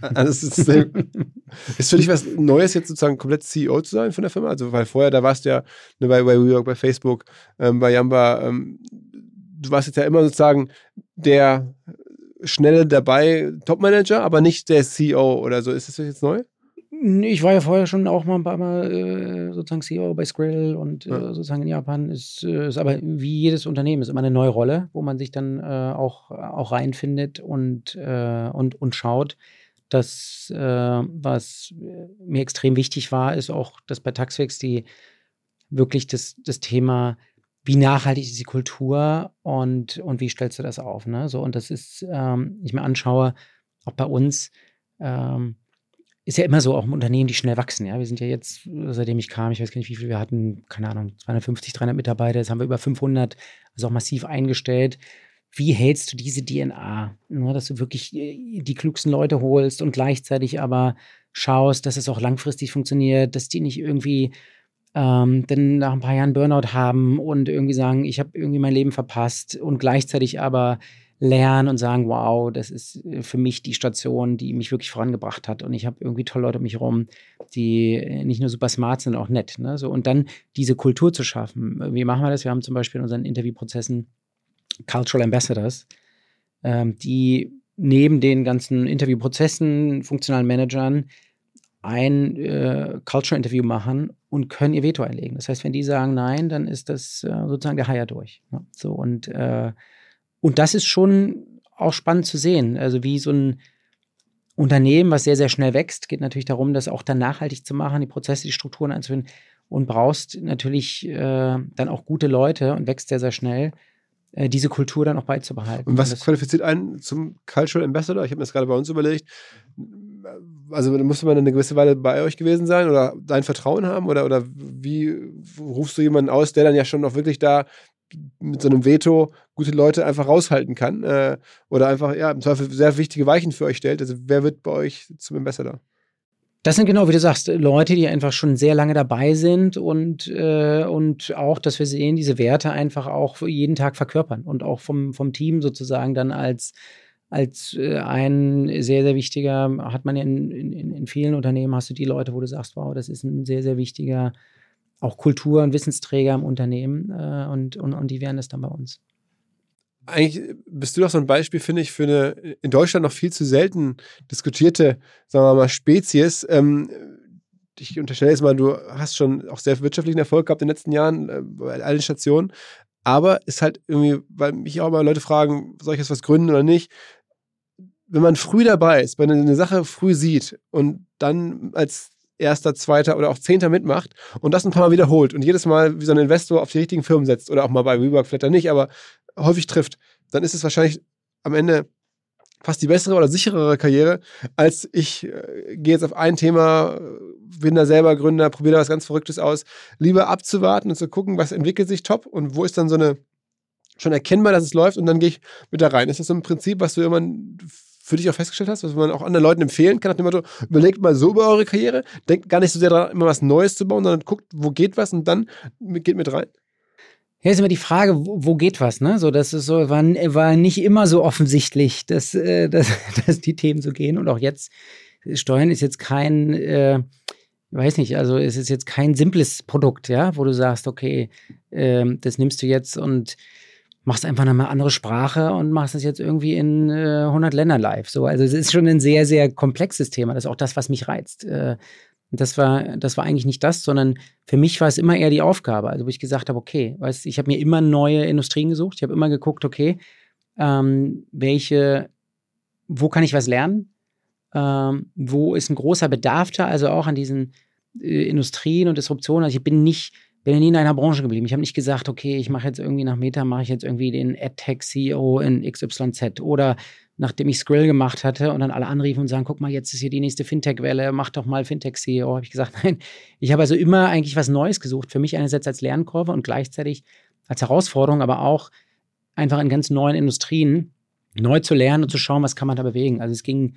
Alles ist, ist für dich was Neues, jetzt sozusagen komplett CEO zu sein von der Firma? Also, weil vorher, da warst du ja ne, bei, bei WeWork, bei Facebook, ähm, bei Yamba, ähm, du warst jetzt ja immer sozusagen der schnelle dabei Topmanager, aber nicht der CEO oder so. Ist das jetzt neu? Ich war ja vorher schon auch mal ein paar Mal äh, sozusagen CEO bei Skrill und äh, sozusagen in Japan. Ist, äh, ist aber wie jedes Unternehmen, ist immer eine neue Rolle, wo man sich dann auch, auch reinfindet und, und, und schaut. Das, was mir extrem wichtig war, ist auch, dass bei Taxfix die wirklich das, das Thema wie nachhaltig ist die Kultur und, und wie stellst du das auf? Ne? So, und das ist, ähm, ich mir anschaue, auch bei uns, ähm, ist ja immer so, auch im Unternehmen, die schnell wachsen. Ja, wir sind ja jetzt, seitdem ich kam, ich weiß gar nicht, wie viel wir hatten, keine Ahnung, 250, 300 Mitarbeiter, jetzt haben wir über 500, also auch massiv eingestellt. Wie hältst du diese DNA, ne, dass du wirklich äh, die klugsten Leute holst und gleichzeitig aber schaust, dass es auch langfristig funktioniert, dass die nicht irgendwie ähm, dann nach ein paar Jahren Burnout haben und irgendwie sagen, ich habe irgendwie mein Leben verpasst und gleichzeitig aber lernen und sagen, wow, das ist äh, für mich die Station, die mich wirklich vorangebracht hat und ich habe irgendwie tolle Leute um mich herum, die äh, nicht nur super smart sind, auch nett. Ne? So, und dann diese Kultur zu schaffen. Wie machen wir das? Wir haben zum Beispiel in unseren Interviewprozessen Cultural Ambassadors, ähm, die neben den ganzen Interviewprozessen, funktionalen Managern, ein äh, Culture Interview machen und können ihr Veto einlegen. Das heißt, wenn die sagen nein, dann ist das äh, sozusagen der Haier durch. Ne? So und äh, und das ist schon auch spannend zu sehen. Also wie so ein Unternehmen, was sehr, sehr schnell wächst, geht natürlich darum, das auch dann nachhaltig zu machen, die Prozesse, die Strukturen einzuführen und brauchst natürlich äh, dann auch gute Leute und wächst sehr, sehr schnell, äh, diese Kultur dann auch beizubehalten. Und was qualifiziert einen zum Cultural Ambassador? Ich habe mir das gerade bei uns überlegt. Also musste man eine gewisse Weile bei euch gewesen sein oder dein Vertrauen haben? Oder, oder wie rufst du jemanden aus, der dann ja schon auch wirklich da mit so einem Veto gute Leute einfach raushalten kann äh, oder einfach ja im Zweifel sehr wichtige Weichen für euch stellt. Also wer wird bei euch zum Ambassador? Das sind genau, wie du sagst, Leute, die einfach schon sehr lange dabei sind und, äh, und auch, dass wir sehen, diese Werte einfach auch jeden Tag verkörpern und auch vom, vom Team sozusagen dann als, als äh, ein sehr, sehr wichtiger, hat man ja in, in, in vielen Unternehmen, hast du die Leute, wo du sagst, wow, das ist ein sehr, sehr wichtiger auch Kultur- und Wissensträger im Unternehmen äh, und, und, und die wären das dann bei uns. Eigentlich bist du doch so ein Beispiel, finde ich, für eine in Deutschland noch viel zu selten diskutierte, sagen wir mal, Spezies. Ähm, ich unterstelle jetzt mal, du hast schon auch sehr wirtschaftlichen Erfolg gehabt in den letzten Jahren äh, bei allen Stationen. Aber ist halt irgendwie, weil mich auch mal Leute fragen, soll ich jetzt was gründen oder nicht? Wenn man früh dabei ist, wenn man eine Sache früh sieht und dann als erster, zweiter oder auch zehnter mitmacht und das ein paar Mal wiederholt und jedes Mal wie so ein Investor auf die richtigen Firmen setzt oder auch mal bei WeWork vielleicht nicht, aber häufig trifft, dann ist es wahrscheinlich am Ende fast die bessere oder sicherere Karriere, als ich äh, gehe jetzt auf ein Thema, bin da selber Gründer, probiere da was ganz Verrücktes aus. Lieber abzuwarten und zu gucken, was entwickelt sich top und wo ist dann so eine schon erkennbar, dass es läuft und dann gehe ich mit da rein. Ist das so ein Prinzip, was du immer für dich auch festgestellt hast, was man auch anderen Leuten empfehlen kann, nach dem Motto, überlegt mal so über eure Karriere, denkt gar nicht so sehr daran, immer was Neues zu bauen, sondern guckt, wo geht was und dann geht mit rein? Ja, ist immer die Frage, wo, wo geht was, ne? So, das ist so, war, war nicht immer so offensichtlich, dass, äh, dass, dass die Themen so gehen. Und auch jetzt, Steuern ist jetzt kein, äh, weiß nicht, also es ist jetzt kein simples Produkt, ja, wo du sagst, okay, äh, das nimmst du jetzt und machst einfach eine andere Sprache und machst es jetzt irgendwie in äh, 100 Ländern live. So, also es ist schon ein sehr, sehr komplexes Thema. Das ist auch das, was mich reizt. Äh, das war, das war eigentlich nicht das, sondern für mich war es immer eher die Aufgabe. Also wo ich gesagt habe, okay, weißt, ich habe mir immer neue Industrien gesucht. Ich habe immer geguckt, okay, ähm, welche, wo kann ich was lernen? Ähm, wo ist ein großer Bedarf da? Also auch an diesen äh, Industrien und Disruptionen. Also ich bin nicht bin ja nie in einer Branche geblieben. Ich habe nicht gesagt, okay, ich mache jetzt irgendwie nach Meta, mache ich jetzt irgendwie den AdTech-CEO in XYZ oder nachdem ich Skrill gemacht hatte und dann alle anriefen und sagen, guck mal, jetzt ist hier die nächste Fintech-Welle, mach doch mal Fintech-CEO, habe ich gesagt, nein. Ich habe also immer eigentlich was Neues gesucht. Für mich einerseits als Lernkurve und gleichzeitig als Herausforderung, aber auch einfach in ganz neuen Industrien neu zu lernen und zu schauen, was kann man da bewegen. Also es ging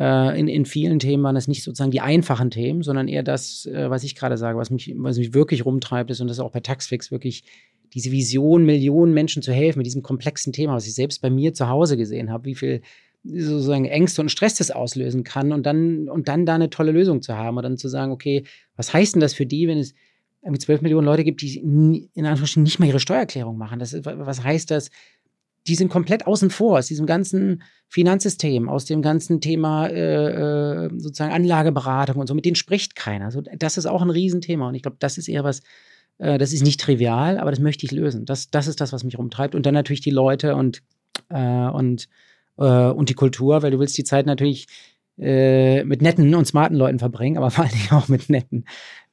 äh, in, in vielen Themen waren es nicht sozusagen die einfachen Themen, sondern eher das, äh, was ich gerade sage, was mich, was mich wirklich rumtreibt, ist und das ist auch bei Taxfix wirklich diese Vision, Millionen Menschen zu helfen mit diesem komplexen Thema, was ich selbst bei mir zu Hause gesehen habe, wie viel sozusagen Ängste und Stress das auslösen kann und dann, und dann da eine tolle Lösung zu haben und dann zu sagen, okay, was heißt denn das für die, wenn es irgendwie 12 Millionen Leute gibt, die in Anführungsstrichen nicht mal ihre Steuererklärung machen? Das, was heißt das die sind komplett außen vor aus diesem ganzen Finanzsystem, aus dem ganzen Thema äh, äh, sozusagen Anlageberatung und so. Mit denen spricht keiner. Also das ist auch ein Riesenthema. Und ich glaube, das ist eher was, äh, das ist nicht trivial, aber das möchte ich lösen. Das, das ist das, was mich rumtreibt. Und dann natürlich die Leute und, äh, und, äh, und die Kultur, weil du willst die Zeit natürlich äh, mit netten und smarten Leuten verbringen, aber vor allen Dingen auch mit netten,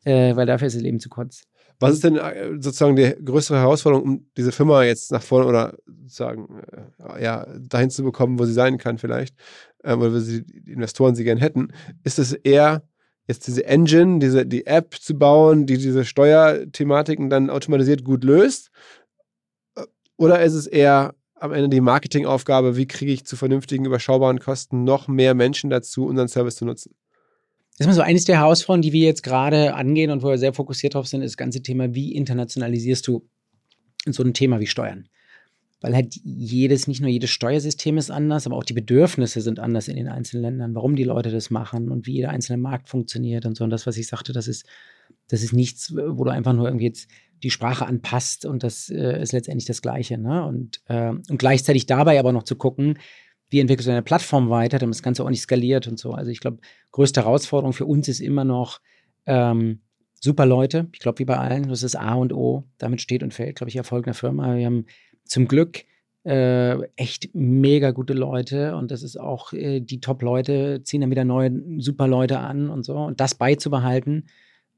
weil dafür ist das Leben zu kurz. Was ist denn äh, sozusagen die größere Herausforderung, um diese Firma jetzt nach vorne oder sozusagen äh, ja, dahin zu bekommen, wo sie sein kann, vielleicht, äh, oder wo sie die Investoren sie gern hätten? Ist es eher jetzt diese Engine, diese, die App zu bauen, die diese Steuerthematiken dann automatisiert gut löst? Oder ist es eher am Ende die Marketingaufgabe, wie kriege ich zu vernünftigen, überschaubaren Kosten noch mehr Menschen dazu, unseren Service zu nutzen? Das ist mal so eines der Herausforderungen, die wir jetzt gerade angehen und wo wir sehr fokussiert drauf sind, ist das ganze Thema, wie internationalisierst du so ein Thema wie Steuern? Weil halt jedes, nicht nur jedes Steuersystem ist anders, aber auch die Bedürfnisse sind anders in den einzelnen Ländern, warum die Leute das machen und wie jeder einzelne Markt funktioniert und so. Und das, was ich sagte, das ist, das ist nichts, wo du einfach nur irgendwie jetzt die Sprache anpasst und das äh, ist letztendlich das Gleiche. Ne? Und, äh, und gleichzeitig dabei aber noch zu gucken, wie entwickelst du deine Plattform weiter, damit das Ganze auch nicht skaliert und so. Also ich glaube, größte Herausforderung für uns ist immer noch ähm, super Leute. Ich glaube, wie bei allen, das ist A und O. Damit steht und fällt, glaube ich, Erfolg einer Firma. Wir haben zum Glück äh, echt mega gute Leute und das ist auch äh, die Top-Leute, ziehen dann wieder neue super Leute an und so. Und das beizubehalten,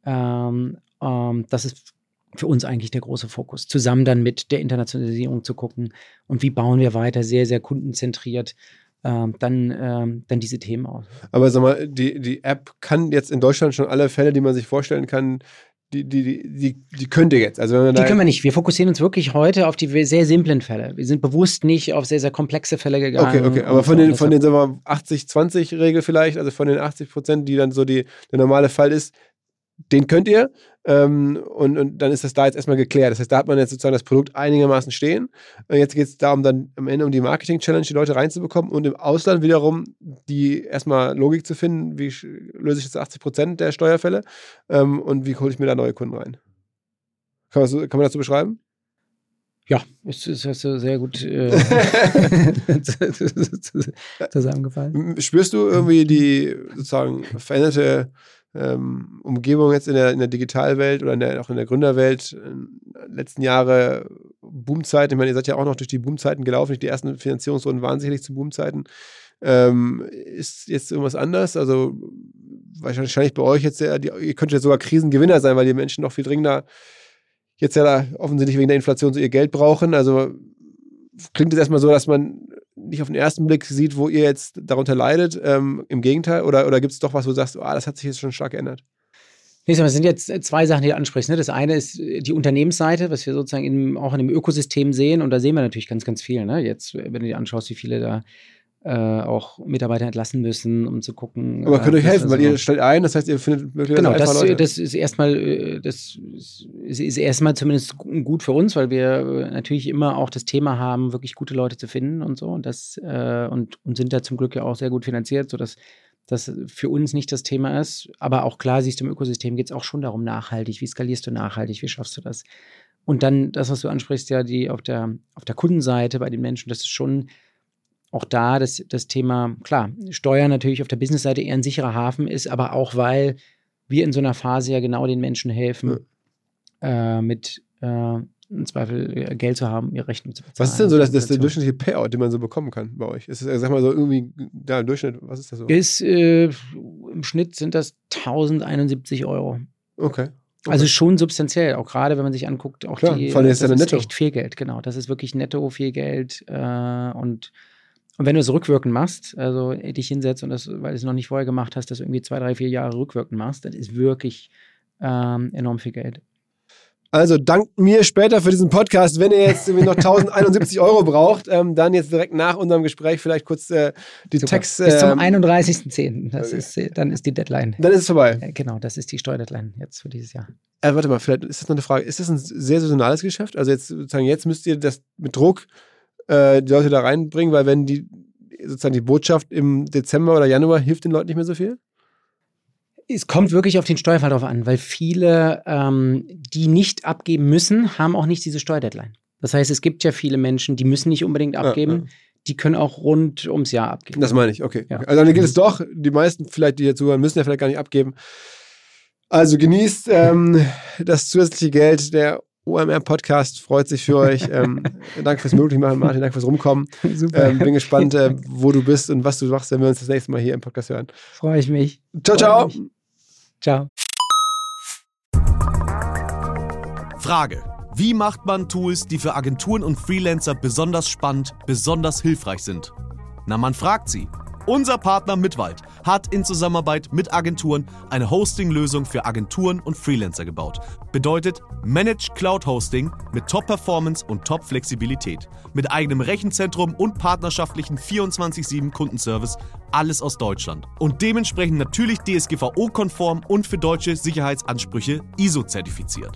ähm, ähm, das ist für uns eigentlich der große Fokus. Zusammen dann mit der Internationalisierung zu gucken und wie bauen wir weiter, sehr, sehr kundenzentriert. Ähm, dann, ähm, dann diese Themen aus. Aber sag mal, die, die App kann jetzt in Deutschland schon alle Fälle, die man sich vorstellen kann, die, die, die, die könnte jetzt. Also die können wir nicht. Wir fokussieren uns wirklich heute auf die sehr simplen Fälle. Wir sind bewusst nicht auf sehr, sehr komplexe Fälle gegangen. Okay, okay. Aber von den, von den 80-20-Regel vielleicht, also von den 80 Prozent, die dann so die, der normale Fall ist, den könnt ihr. Ähm, und, und dann ist das da jetzt erstmal geklärt. Das heißt, da hat man jetzt sozusagen das Produkt einigermaßen stehen. Und jetzt geht es darum, dann am Ende um die Marketing-Challenge die Leute reinzubekommen und im Ausland wiederum die erstmal Logik zu finden, wie löse ich jetzt 80 Prozent der Steuerfälle ähm, und wie hole ich mir da neue Kunden rein. Kann man, so, kann man das so beschreiben? Ja, ist, ist, ist sehr gut äh, zusammengefallen. Spürst du irgendwie die sozusagen veränderte ähm, Umgebung jetzt in der, in der Digitalwelt oder in der, auch in der Gründerwelt, äh, letzten Jahre Boomzeiten, ich meine, ihr seid ja auch noch durch die Boomzeiten gelaufen, die ersten Finanzierungsrunden waren sicherlich zu Boomzeiten. Ähm, ist jetzt irgendwas anders? Also wahrscheinlich bei euch jetzt, ja, die, ihr könnt ja sogar Krisengewinner sein, weil die Menschen noch viel dringender jetzt ja offensichtlich wegen der Inflation so ihr Geld brauchen. Also klingt es erstmal so, dass man nicht auf den ersten Blick sieht, wo ihr jetzt darunter leidet. Ähm, Im Gegenteil, oder, oder gibt es doch was, wo du sagst, ah, das hat sich jetzt schon stark geändert? Nee, es sind jetzt zwei Sachen, die du ansprichst. Ne? Das eine ist die Unternehmensseite, was wir sozusagen in, auch in dem Ökosystem sehen. Und da sehen wir natürlich ganz, ganz viel. Ne? Jetzt, wenn du dir anschaust, wie viele da äh, auch Mitarbeiter entlassen müssen, um zu gucken. Aber könnt ihr euch helfen, also weil ihr stellt ein, das heißt, ihr findet möglicherweise Genau, das, Leute. das ist erstmal, äh, das ist, ist erstmal zumindest gut für uns, weil wir äh, natürlich immer auch das Thema haben, wirklich gute Leute zu finden und so. Und das äh, und, und sind da zum Glück ja auch sehr gut finanziert, sodass das für uns nicht das Thema ist. Aber auch klar, siehst du, im Ökosystem geht es auch schon darum, nachhaltig. Wie skalierst du nachhaltig? Wie schaffst du das? Und dann das, was du ansprichst, ja, die auf der, auf der Kundenseite bei den Menschen, das ist schon auch da das, das Thema, klar, Steuern natürlich auf der Businessseite eher ein sicherer Hafen ist, aber auch weil wir in so einer Phase ja genau den Menschen helfen, ja. äh, mit äh, im Zweifel äh, Geld zu haben, ihre Rechnung zu bezahlen. Was ist denn so das, das der durchschnittliche Payout, den man so bekommen kann bei euch? Ist es, sag mal so, irgendwie, da im Durchschnitt, was ist das so? Ist, äh, Im Schnitt sind das 1071 Euro. Okay. Okay. Also schon substanziell, auch gerade wenn man sich anguckt, auch Klar, die, vor allem ist das ist netto. echt viel Geld, genau. Das ist wirklich netto viel Geld äh, und und wenn du es rückwirkend machst, also dich hinsetzt und das, weil du es noch nicht vorher gemacht hast, das irgendwie zwei, drei, vier Jahre rückwirkend machst, das ist wirklich ähm, enorm viel Geld. Also dankt mir später für diesen Podcast. Wenn ihr jetzt noch 1071 Euro braucht, ähm, dann jetzt direkt nach unserem Gespräch vielleicht kurz äh, die Text. Äh, Bis zum 31.10. Ähm, Das ist, äh, dann ist die Deadline. Dann ist es vorbei. Äh, genau, das ist die Steuerdeadline jetzt für dieses Jahr. Äh, warte mal, vielleicht ist das noch eine Frage. Ist das ein sehr saisonales Geschäft? Also jetzt sozusagen, jetzt müsst ihr das mit Druck äh, die Leute da reinbringen, weil wenn die sozusagen die Botschaft im Dezember oder Januar hilft den Leuten nicht mehr so viel? Es kommt wirklich auf den Steuerfall drauf an, weil viele, ähm, die nicht abgeben müssen, haben auch nicht diese Steuerdeadline. Das heißt, es gibt ja viele Menschen, die müssen nicht unbedingt abgeben. Ja, ja. Die können auch rund ums Jahr abgeben. Das meine ich, okay. Ja. Also dann gilt es doch, die meisten vielleicht, die hier zuhören, müssen ja vielleicht gar nicht abgeben. Also genießt ähm, das zusätzliche Geld der OMR-Podcast freut sich für euch. Ähm, danke fürs Möglichmachen, Martin. Danke fürs Rumkommen. Super. Ähm, bin gespannt, äh, wo du bist und was du machst, wenn wir uns das nächste Mal hier im Podcast hören. Freue ich mich. Ciao, ciao. Mich. Ciao. Frage. Wie macht man Tools, die für Agenturen und Freelancer besonders spannend, besonders hilfreich sind? Na, man fragt sie. Unser Partner Mitwald hat in Zusammenarbeit mit Agenturen eine Hosting-Lösung für Agenturen und Freelancer gebaut. Bedeutet Managed Cloud Hosting mit Top-Performance und Top-Flexibilität. Mit eigenem Rechenzentrum und partnerschaftlichen 24-7 Kundenservice. Alles aus Deutschland. Und dementsprechend natürlich DSGVO-konform und für deutsche Sicherheitsansprüche ISO-zertifiziert.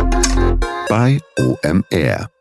bei OMR.